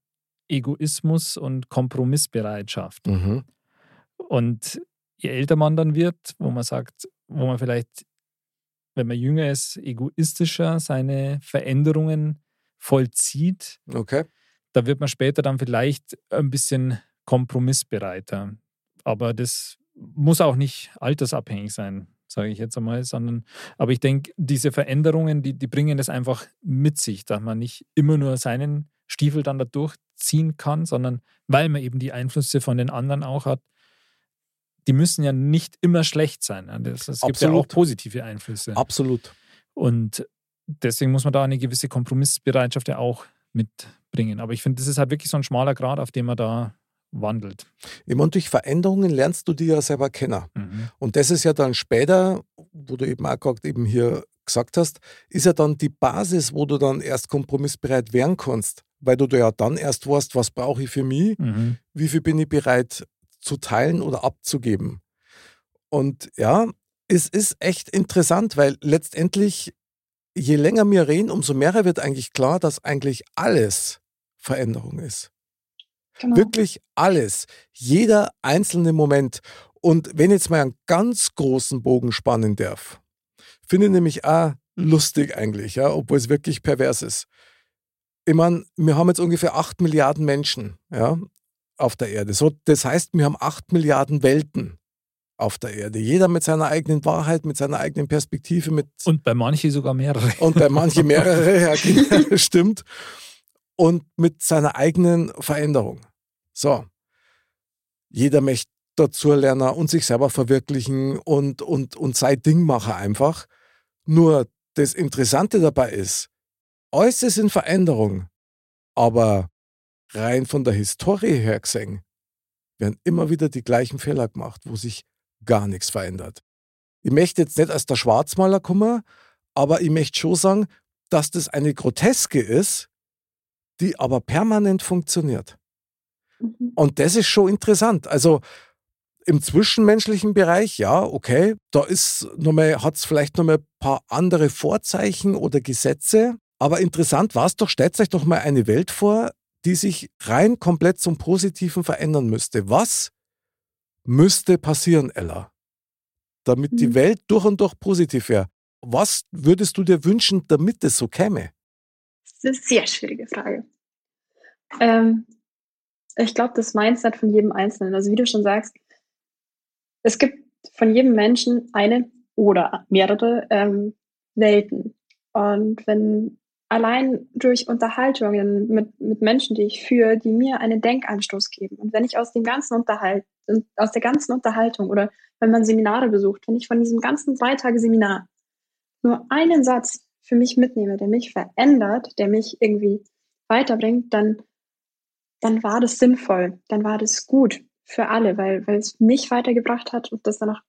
Egoismus und Kompromissbereitschaft. Mhm. Und je älter man dann wird, wo man sagt, wo man vielleicht, wenn man jünger ist, egoistischer seine Veränderungen vollzieht, Okay. da wird man später dann vielleicht ein bisschen kompromissbereiter. Aber das muss auch nicht altersabhängig sein, sage ich jetzt einmal, sondern, aber ich denke, diese Veränderungen, die, die bringen das einfach mit sich, dass man nicht immer nur seinen Stiefel dann da durchziehen kann, sondern weil man eben die Einflüsse von den anderen auch hat, die müssen ja nicht immer schlecht sein. ne? Es gibt ja auch Absolut. positive Einflüsse. Absolut. Und deswegen muss man da eine gewisse Kompromissbereitschaft ja auch mitbringen. Aber ich finde, das ist halt wirklich so ein schmaler Grad, auf dem man da wandelt. Immer und durch Veränderungen lernst du die ja selber kennen. Mhm. Und das ist ja dann später, wo du eben auch gerade eben hier gesagt hast, ist ja dann die Basis, wo du dann erst kompromissbereit werden kannst. Weil du da ja dann erst weißt, was brauche ich für mich, Mhm. wie viel bin ich bereit zu teilen oder abzugeben. Und ja, es ist echt interessant, weil letztendlich, je länger wir reden, umso mehr wird eigentlich klar, dass eigentlich alles Veränderung ist. Genau. Wirklich alles. Jeder einzelne Moment. Und wenn ich jetzt mal einen ganz großen Bogen spannen darf, finde ich nämlich auch lustig eigentlich, ja, obwohl es wirklich pervers ist. Ich meine, wir haben jetzt ungefähr 8 Milliarden Menschen ja, auf der Erde. So, das heißt, wir haben 8 Milliarden Welten auf der Erde. Jeder mit seiner eigenen Wahrheit, mit seiner eigenen Perspektive, mit Und bei manchen sogar mehrere. und bei manchen mehrere, ja, *laughs* genau, stimmt. Und mit seiner eigenen Veränderung. So. Jeder möchte dazu lernen und sich selber verwirklichen und, und, und sein Ding machen einfach. Nur das Interessante dabei ist, alles ist in Veränderung, aber rein von der Historie her gesehen, werden immer wieder die gleichen Fehler gemacht, wo sich gar nichts verändert. Ich möchte jetzt nicht als der Schwarzmaler kommen, aber ich möchte schon sagen, dass das eine Groteske ist, die aber permanent funktioniert. Mhm. Und das ist schon interessant. Also im zwischenmenschlichen Bereich, ja, okay, da ist nochmal, hat es vielleicht nochmal ein paar andere Vorzeichen oder Gesetze. Aber interessant war es doch, stellt euch doch mal eine Welt vor, die sich rein komplett zum Positiven verändern müsste. Was müsste passieren, Ella, damit die Mhm. Welt durch und durch positiv wäre? Was würdest du dir wünschen, damit es so käme? Eine sehr schwierige Frage. Ähm, ich glaube, das Mindset von jedem Einzelnen, also wie du schon sagst, es gibt von jedem Menschen eine oder mehrere ähm, Welten. Und wenn allein durch Unterhaltungen mit, mit Menschen, die ich führe, die mir einen Denkanstoß geben, und wenn ich aus dem ganzen Unterhalt, aus der ganzen Unterhaltung oder wenn man Seminare besucht, wenn ich von diesem ganzen drei Tage Seminar nur einen Satz für mich mitnehme, der mich verändert, der mich irgendwie weiterbringt, dann, dann war das sinnvoll, dann war das gut für alle, weil, weil es mich weitergebracht hat und das dann auch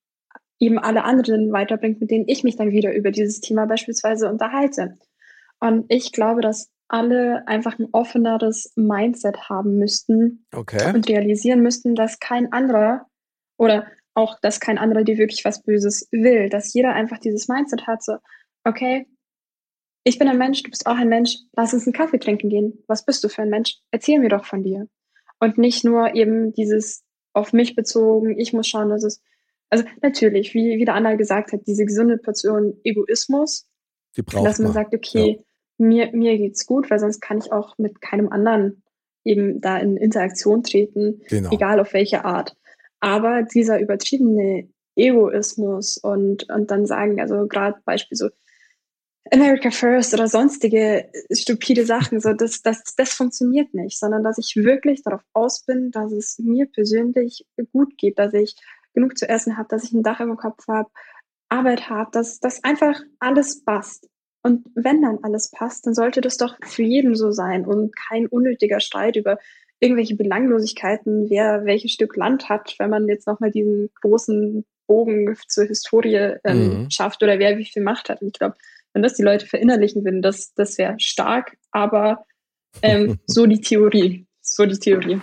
eben alle anderen weiterbringt, mit denen ich mich dann wieder über dieses Thema beispielsweise unterhalte. Und ich glaube, dass alle einfach ein offeneres Mindset haben müssten Okay. und realisieren müssten, dass kein anderer oder auch, dass kein anderer dir wirklich was Böses will, dass jeder einfach dieses Mindset hat, so, okay, ich bin ein Mensch, du bist auch ein Mensch, lass uns einen Kaffee trinken gehen. Was bist du für ein Mensch? Erzähl mir doch von dir. Und nicht nur eben dieses auf mich bezogen, ich muss schauen, dass es, also natürlich, wie, wie der Anna gesagt hat, diese gesunde Portion Egoismus, Die dass man man. sagt, okay, mir, mir geht's gut, weil sonst kann ich auch mit keinem anderen eben da in Interaktion treten, Genau. egal auf welche Art. Aber dieser übertriebene Egoismus und, und dann sagen, also gerade Beispiel so America First oder sonstige stupide Sachen, so das, das, das funktioniert nicht, sondern dass ich wirklich darauf aus bin, dass es mir persönlich gut geht, dass ich genug zu essen habe, dass ich ein Dach über dem Kopf habe, Arbeit habe, dass das einfach alles passt. Und wenn dann alles passt, dann sollte das doch für jeden so sein und kein unnötiger Streit über irgendwelche Belanglosigkeiten, wer welches Stück Land hat, wenn man jetzt nochmal diesen großen Bogen zur Historie ähm, Mhm. schafft oder wer wie viel Macht hat. Und ich glaube, wenn das die Leute verinnerlichen würden, das, das wäre stark, aber Ähm, *laughs* so die Theorie. So die Theorie.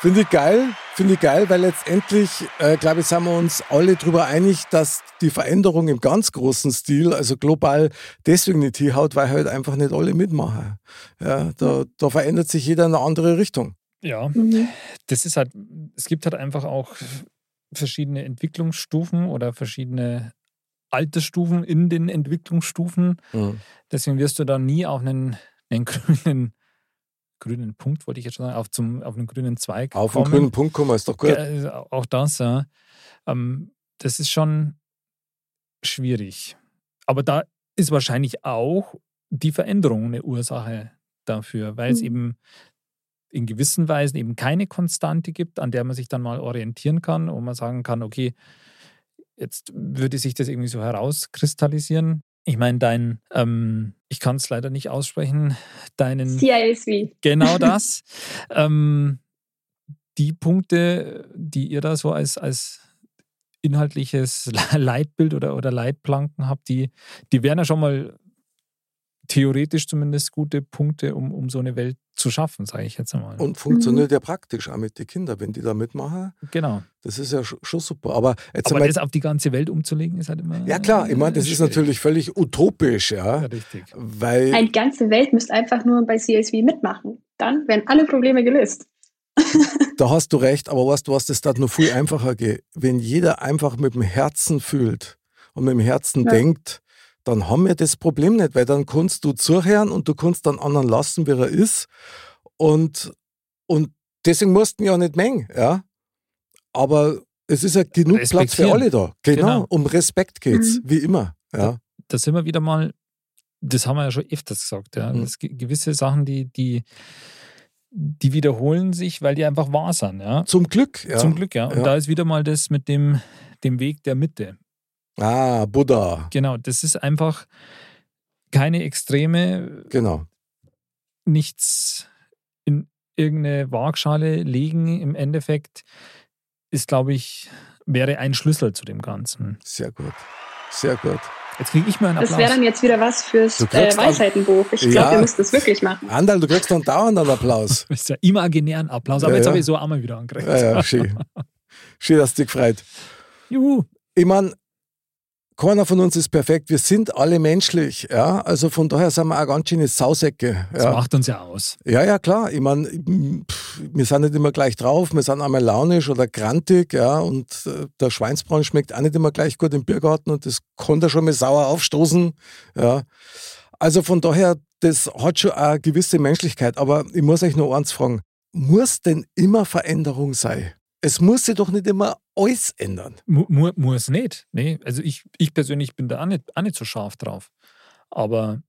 Finde ich geil, finde ich geil, weil letztendlich, äh, glaube ich, sind wir uns alle darüber einig, dass die Veränderung im ganz großen Stil, also global, deswegen nicht hinhaut, weil halt einfach nicht alle mitmachen. Ja, da, da verändert sich jeder in eine andere Richtung. Ja, Mhm. das ist halt, es gibt halt einfach auch verschiedene Entwicklungsstufen oder verschiedene Altersstufen in den Entwicklungsstufen. Mhm. Deswegen wirst du da nie auf einen, einen grünen, grünen Punkt, wollte ich jetzt schon sagen, auf, zum, auf einen grünen Zweig Auf kommen. grünen Punkt kommen, ist doch gut. Ja, auch das, ja. Ähm, das ist schon schwierig. Aber da ist wahrscheinlich auch die Veränderung eine Ursache dafür, weil es Mhm. eben in gewissen Weisen eben keine Konstante gibt, an der man sich dann mal orientieren kann und man sagen kann, okay, jetzt würde sich das irgendwie so herauskristallisieren. Ich meine, dein, ähm, ich kann es leider nicht aussprechen, deinen CISV. Genau *laughs* das. ähm, die Punkte, die ihr da so als, als inhaltliches *laughs* Leitbild oder, oder Leitplanken habt, die, die wären ja schon mal theoretisch zumindest gute Punkte, um, um so eine Welt zu schaffen, sage ich jetzt einmal. Und funktioniert ja praktisch auch mit den Kindern, wenn die da mitmachen. genau. Das ist ja sch- schon super. Aber jetzt Aber einmal, das auf die ganze Welt umzulegen, ist halt immer. ja klar, ich meine, das ist schwierig. natürlich völlig utopisch, Ja, ja. richtig. Weil Eine ganze Welt müsste einfach nur bei CSV mitmachen. Dann wären alle Probleme gelöst. *laughs* da hast du recht, aber weißt du, was das da nur viel einfacher geht? Wenn jeder einfach mit dem Herzen fühlt und mit dem Herzen Ja. denkt, dann haben wir das Problem nicht, weil dann kannst du zuhören und du kannst dann anderen lassen, wie er ist. Und, und deswegen mussten ja nicht mengen, ja. Aber es ist ja genug Platz für alle da. Genau, Genau. um Respekt geht's, Mhm. wie immer. Ja. Da sind wir wieder mal, das haben wir ja schon öfters gesagt, ja. Mhm. Es gibt gewisse Sachen, die, die, die wiederholen sich, weil die einfach wahr sind, ja. Zum Glück, ja. Zum Glück, ja. Und Ja. da ist wieder mal das mit dem, dem Weg der Mitte. Ah, Buddha, Genau, das ist einfach keine Extreme, genau. nichts in irgendeine Waagschale legen. Im Endeffekt ist, glaube ich, wäre ein Schlüssel zu dem Ganzen. Sehr gut. Sehr gut. Jetzt kriege ich mal einen Das Applaus. wäre dann jetzt wieder was fürs äh, Weisheitenbuch. Ich glaube, Ja. ihr müsst das wirklich machen. Andal, du kriegst dann dauernd einen Applaus. das *laughs* ist ja imaginären Applaus, aber Ja, jetzt ja. habe ich so einmal wieder angekriegt. Ja, ja, schön. *laughs* Schön, dass dich gefreut. Juhu. Ich meine, keiner von uns ist perfekt. Wir sind alle menschlich. Ja? Also von daher sind wir auch ganz schöne Sausäcke. Das Ja, macht uns ja aus. ja, ja klar. Ich meine, wir sind nicht immer gleich drauf. Wir sind einmal launisch oder grantig. Ja? Und äh, der Schweinsbraten schmeckt auch nicht immer gleich gut im Biergarten und das kann da schon mal sauer aufstoßen. Ja? Also von daher, das hat schon eine gewisse Menschlichkeit. Aber ich muss euch noch eins fragen. Muss denn immer Veränderung sein? Es muss sich doch nicht immer alles ändern. Mu mu muss nicht. Nee, also ich, ich persönlich bin da auch nicht, auch nicht so scharf drauf. Aber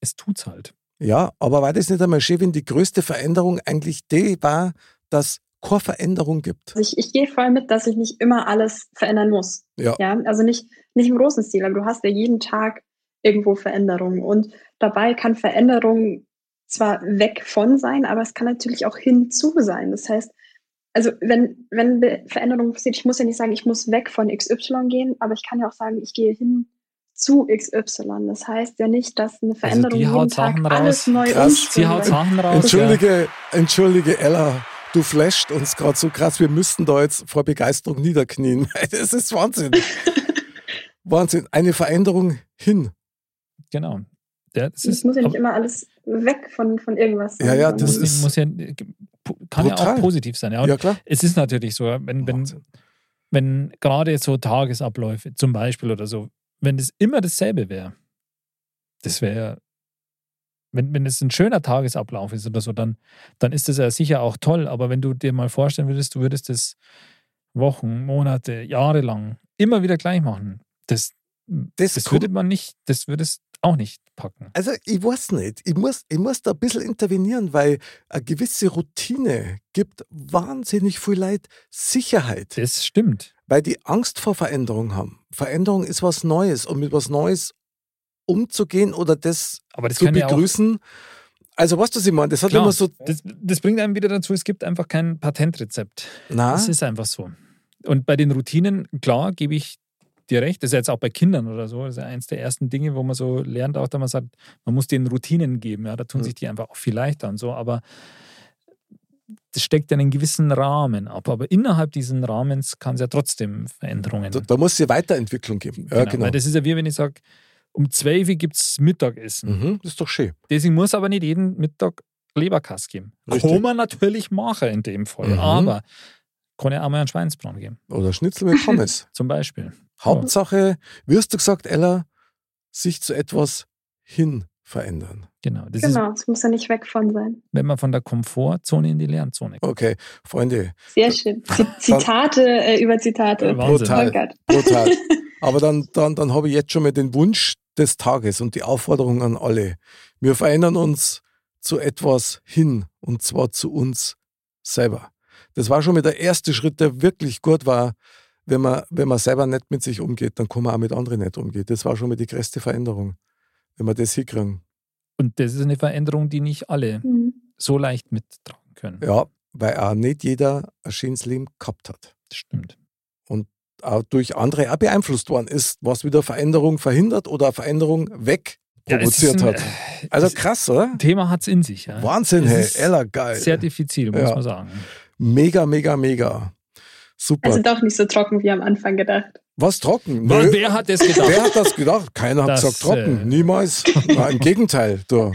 es tut's halt. Ja, aber war das nicht einmal schön, wenn die größte Veränderung eigentlich die war, dass keine Veränderung gibt? Also ich, ich gehe voll mit, dass ich nicht immer alles verändern muss. Ja. Ja, also nicht, nicht im großen Stil, aber du hast ja jeden Tag irgendwo Veränderungen. Und dabei kann Veränderung zwar weg von sein, aber es kann natürlich auch hinzu sein. Das heißt, also wenn, wenn Be- Veränderung passiert, ich muss ja nicht sagen, ich muss weg von XY gehen, aber ich kann ja auch sagen, ich gehe hin zu XY. Das heißt ja nicht, dass eine Veränderung die jeden haut Tag Sachen alles raus. neu Krass. Sie umschwimmen haut. Sachen raus. Entschuldige, entschuldige, Ella, du flasht uns gerade so krass. Wir müssten da jetzt vor Begeisterung niederknien. *laughs* Das ist Wahnsinn. *laughs* Wahnsinn. Eine Veränderung hin. Ja. Genau. Ja, das Es ist, muss ja nicht aber immer alles weg von, von irgendwas sein. Ja, ja, das muss, ist muss ja, kann ja brutal. auch positiv sein. Ja. Ja, klar. Es ist natürlich so, wenn, wenn, Wahnsinn. wenn gerade so Tagesabläufe zum Beispiel oder so, wenn das immer dasselbe wäre, das wäre, wenn, wenn es ein schöner Tagesablauf ist oder so, dann, dann ist das ja sicher auch toll. Aber wenn du dir mal vorstellen würdest, du würdest das Wochen, Monate, Jahre lang immer wieder gleich machen, das, Das das würde man nicht, das würde es auch nicht packen. Also ich weiß nicht. Ich muss, ich muss da ein bisschen intervenieren, weil eine gewisse Routine gibt wahnsinnig viel Leid Sicherheit. Das stimmt. weil die Angst vor Veränderung haben. Veränderung ist was Neues und mit was Neues umzugehen oder das, Aber das zu kann ja begrüßen. also weißt du, was ich meine? Das hat Klar, immer so, das, das bringt einem wieder dazu, es gibt einfach kein Patentrezept. na, Das ist einfach so. Und bei den Routinen, klar, gebe ich dir recht. Das ist jetzt auch bei Kindern oder so. Das ist ja eines der ersten Dinge, wo man so lernt, auch da man sagt, man muss denen Routinen geben. Ja, da tun Mhm. sich die einfach auch viel leichter und so. Aber das steckt ja einen gewissen Rahmen ab. Aber innerhalb diesen Rahmens kann es ja trotzdem Veränderungen Da, da muss es ja Weiterentwicklung geben. Ja, genau. Weil das ist ja wie wenn ich sage, um 12 Uhr gibt es Mittagessen. Mhm, das ist doch schön. Deswegen muss aber nicht jeden Mittag Leberkass geben. Richtig. Kann man natürlich machen in dem Fall. Mhm. Aber kann ja auch mal einen Schweinsbraten geben. Oder Schnitzel mit *laughs* Pommes. Zum Beispiel. Hauptsache, wie hast du gesagt, Ella, sich zu etwas hin verändern. Genau. Das ist, Genau, es muss ja nicht weg von sein. wenn man von der Komfortzone in die Lernzone kommt. Okay, Freunde, Sehr schön. *laughs* Zitate äh, über Zitate. Wahnsinn. Brutal. Oh brutal. *laughs* Aber dann, dann, dann habe ich jetzt schon mal den Wunsch des Tages und die Aufforderung an alle. Wir verändern uns zu etwas hin und zwar zu uns selber. Das war schon mal der erste Schritt, der wirklich gut war. Wenn man, wenn man selber nicht mit sich umgeht, dann kann man auch mit anderen nicht umgehen. Das war schon mal die größte Veränderung, wenn wir das hinkriegen. Und das ist eine Veränderung, die nicht alle Mhm. so leicht mittragen können. Ja, weil auch nicht jeder ein schönes Leben gehabt hat. Das stimmt. Auch durch andere auch beeinflusst worden ist, was wieder Veränderung verhindert oder Veränderung weg Ja, provoziert ein- hat. Also krass, oder? Thema hat es in sich. Ja. Wahnsinn, Es hey, ist Ella, geil. Sehr diffizil, muss Ja. man sagen. Mega, mega, mega. Super. Also doch nicht so trocken wie am Anfang gedacht. Was trocken? Wer, Nö. wer hat das gedacht? Wer hat das gedacht? Keiner hat Das, gesagt trocken. äh, Niemals. Na, Im Gegenteil. Du.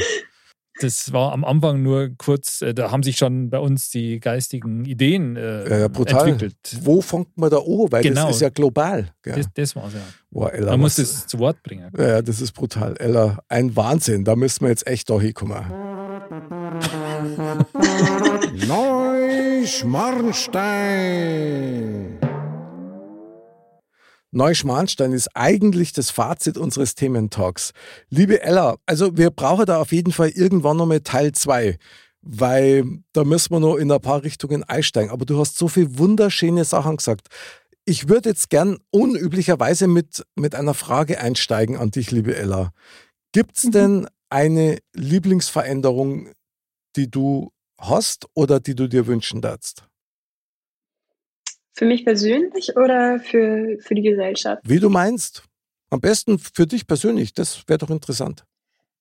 Das war am Anfang nur kurz, äh, da haben sich schon bei uns die geistigen Ideen äh, Ja, brutal. entwickelt. Wo fängt man da an? Weil Genau. das ist ja global. Gell? Das, das war's ja. Boah, Ella, Man muss das zu Wort bringen. Ja, ja, das ist brutal. Ella, ein Wahnsinn. Da müssen wir jetzt echt da hinkommen. *laughs* Neuschmarnstein. Neuschmarnstein ist eigentlich das Fazit unseres Thementalks. Liebe Ella, also wir brauchen da auf jeden Fall irgendwann nochmal Teil 2, weil da müssen wir noch in ein paar Richtungen einsteigen. Aber du hast so viele wunderschöne Sachen gesagt. Ich würde jetzt gern unüblicherweise mit, mit einer Frage einsteigen an dich, liebe Ella. Gibt es denn eine Lieblingsveränderung, die du hast oder die du dir wünschen darfst? Für mich persönlich oder für, für die Gesellschaft? Wie du meinst. Am besten für dich persönlich. Das wäre doch interessant.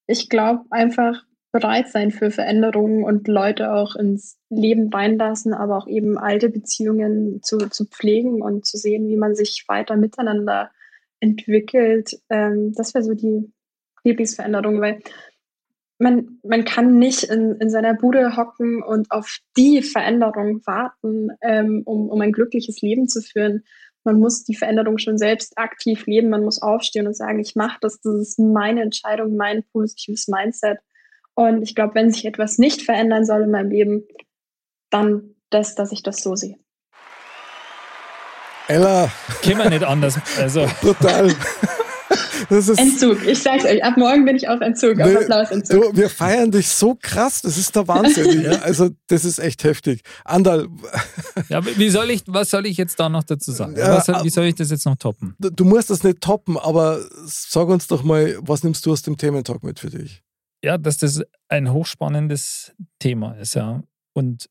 Ich glaube einfach bereit sein für Veränderungen und Leute auch ins Leben reinlassen, aber auch eben alte Beziehungen zu, zu pflegen und zu sehen, wie man sich weiter miteinander entwickelt. Ähm, das wäre so die Lieblingsveränderung, weil man, man kann nicht in, in seiner Bude hocken und auf die Veränderung warten, ähm, um, um ein glückliches Leben zu führen. Man muss die Veränderung schon selbst aktiv leben. Man muss aufstehen und sagen, ich mache das, das ist meine Entscheidung, mein positives Mindset. Und ich glaube, wenn sich etwas nicht verändern soll in meinem Leben, dann das, dass ich das so sehe. Ella, Können wir nicht anders. Also, *laughs* brutal. *laughs* Das ist, Entzug. Ich sag's euch, ab morgen bin ich auf Entzug, auf Applausentzug. du, wir feiern dich so krass, das ist der Wahnsinn. *laughs* ja, also, das ist echt heftig. Andal, *laughs* ja, wie soll ich, was soll ich jetzt da noch dazu sagen? Ja, Was, soll- wie soll ich das jetzt noch toppen? du du musst das nicht toppen, aber sag uns doch mal, was nimmst du aus dem Thementalk mit für dich? Ja, dass das ein hochspannendes Thema ist, ja. Und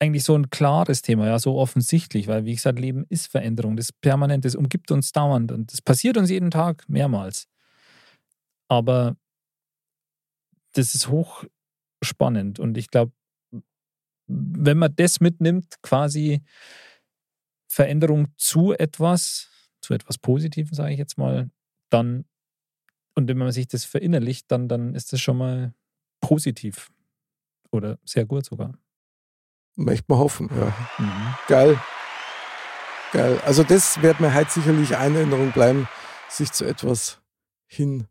eigentlich so ein klares Thema, ja, so offensichtlich, weil, wie gesagt, Leben ist Veränderung, das ist permanent, das umgibt uns dauernd und das passiert uns jeden Tag mehrmals. Aber das ist hochspannend und ich glaube, wenn man das mitnimmt, quasi Veränderung zu etwas, zu etwas Positivem, sage ich jetzt mal, dann und wenn man sich das verinnerlicht, dann, dann ist das schon mal positiv oder sehr gut sogar. Möchte man hoffen, ja. Mhm. Geil. Geil. Also, das wird mir halt sicherlich eine Erinnerung bleiben, sich zu etwas hin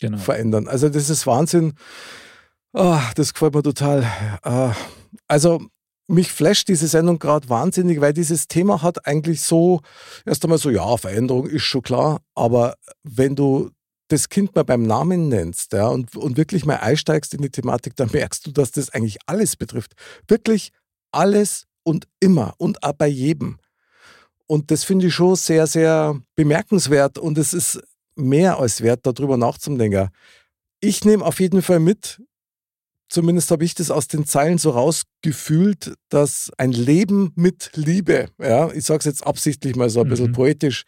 Genau. verändern. Also das ist Wahnsinn. Ah, das gefällt mir total. Ah, also mich flasht diese Sendung gerade wahnsinnig, weil dieses Thema hat eigentlich so, erst einmal so, ja, Veränderung ist schon klar, aber wenn du das Kind mal beim Namen nennst ja, und, und wirklich mal einsteigst in die Thematik, dann merkst du, dass das eigentlich alles betrifft. Wirklich alles und immer und auch bei jedem. Und das finde ich schon sehr, sehr bemerkenswert und es ist mehr als wert, darüber nachzudenken. Ich nehme auf jeden Fall mit, zumindest habe ich das aus den Zeilen so rausgefühlt, dass ein Leben mit Liebe, ja, ich sage es jetzt absichtlich mal so ein bisschen Mhm. poetisch,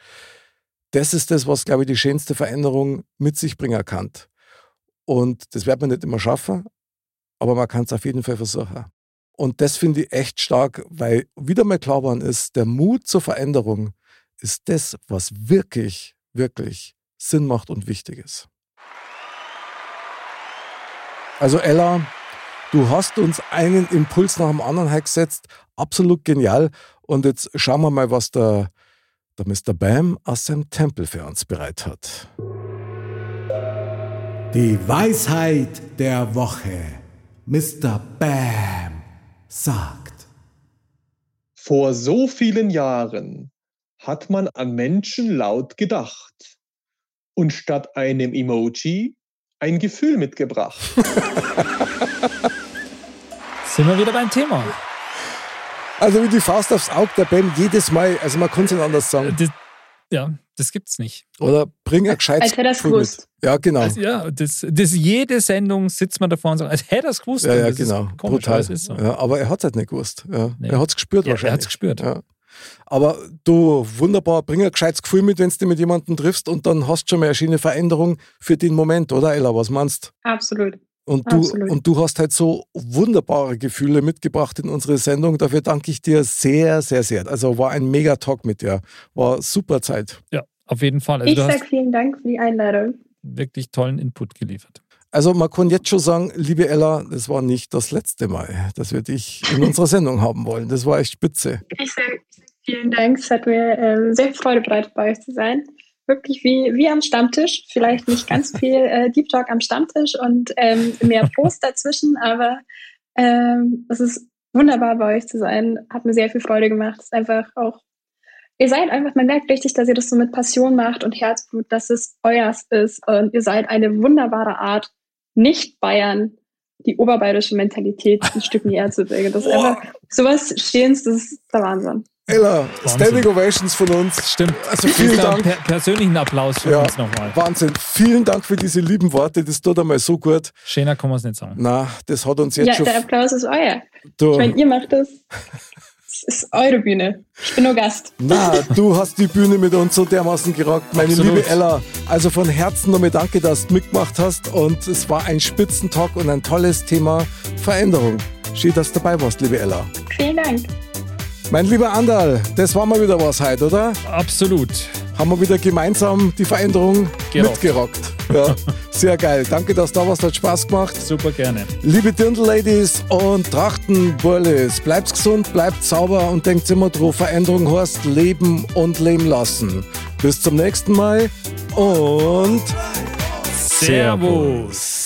das ist das, was, glaube ich, die schönste Veränderung mit sich bringen kann. Und das wird man nicht immer schaffen, aber man kann es auf jeden Fall versuchen. Und das finde ich echt stark, weil wieder mal klar geworden ist, der Mut zur Veränderung ist das, was wirklich, wirklich Sinn macht und wichtig ist. Also Ella, du hast uns einen Impuls nach dem anderen gesetzt. Absolut genial. Und jetzt schauen wir mal, was der, der Mr. Bam aus seinem Tempel für uns bereit hat. Die Weisheit der Woche. Mr. Bam sagt. Vor so vielen Jahren hat man an Menschen laut gedacht und statt einem Emoji ein Gefühl mitgebracht. *laughs* Sind wir wieder beim Thema. Also wie die Faust aufs Auge, der Bam jedes Mal, also man kann es nicht anders sagen. Das, ja, das gibt's nicht. Oder bring ein gescheites Als hätte Gefühl mit. gewusst. Ja, genau. Also, ja, das, das jede Sendung sitzt man davor und sagt, als hätte er es gewusst. Ja, ja, das genau. Ist komisch, Brutal. aber es ist so. Ja, aber er hat es halt nicht gewusst. Ja. Nee. Er hat es gespürt Ja, er wahrscheinlich. hat's gespürt. Ja. Aber du, wunderbar, bring ein gescheites Gefühl mit, wenn du mit jemandem triffst und dann hast du schon mal eine schöne Veränderung für den Moment, oder Ella? Was meinst Absolut. Und du? Absolut. Und du hast halt so wunderbare Gefühle mitgebracht in unsere Sendung. Dafür danke ich dir sehr, sehr, sehr. Also war ein mega Talk mit dir. War super Zeit. Ja, auf jeden Fall. Also Ich sage vielen Dank für die Einladung. wirklich tollen Input geliefert. Also man kann jetzt schon sagen, liebe Ella, das war nicht das letzte Mal, dass wir dich in unserer Sendung haben wollen. Das war echt spitze. Ich sage vielen Dank. Es hat mir ähm, sehr viel Freude bereitet, bei euch zu sein. Wirklich wie, wie am Stammtisch. Vielleicht nicht ganz viel äh, Deep Talk am Stammtisch und ähm, mehr Post dazwischen, aber ähm, es ist wunderbar, bei euch zu sein. Hat mir sehr viel Freude gemacht. Es ist einfach auch, ihr seid einfach, man merkt richtig, dass ihr das so mit Passion macht und Herzblut, dass es euers ist. Und ihr seid eine wunderbare Art, nicht Bayern die oberbayerische Mentalität ein Stück näher zu bringen. Das ist einfach sowas Stehendes, das ist der Wahnsinn. Ella, Wahnsinn. Standing Ovations von uns. Stimmt. Also vielen Dank. Per persönlichen Applaus für Ja, uns nochmal. Wahnsinn. Vielen Dank für diese lieben Worte. Das tut einmal so gut. Schöner kann man es nicht sagen. Na, das hat uns jetzt Ja, schon. der Applaus ist euer. Du, Ich meine, ihr macht das. Es ist eure Bühne. Ich bin nur Gast. na, du hast die Bühne mit uns so dermaßen gerockt, meine Absolut. liebe Ella. Also von Herzen nochmal danke, dass du mitgemacht hast. Und es war ein Spitzentalk und ein tolles Thema Veränderung. Schön, dass du dabei warst, liebe Ella. Vielen Dank. Mein lieber Andal, das war mal wieder was heute, oder? Absolut. Haben wir wieder gemeinsam die Veränderung Gerockt. mitgerockt. Ja, sehr geil. Danke, dass du da warst. Hat Spaß gemacht. Super gerne. Liebe Dirndl-Ladies und Trachtenburlis, bleibt gesund, bleibt sauber und denkt immer drauf, Veränderung heißt leben und leben lassen. Bis zum nächsten Mal und Servus.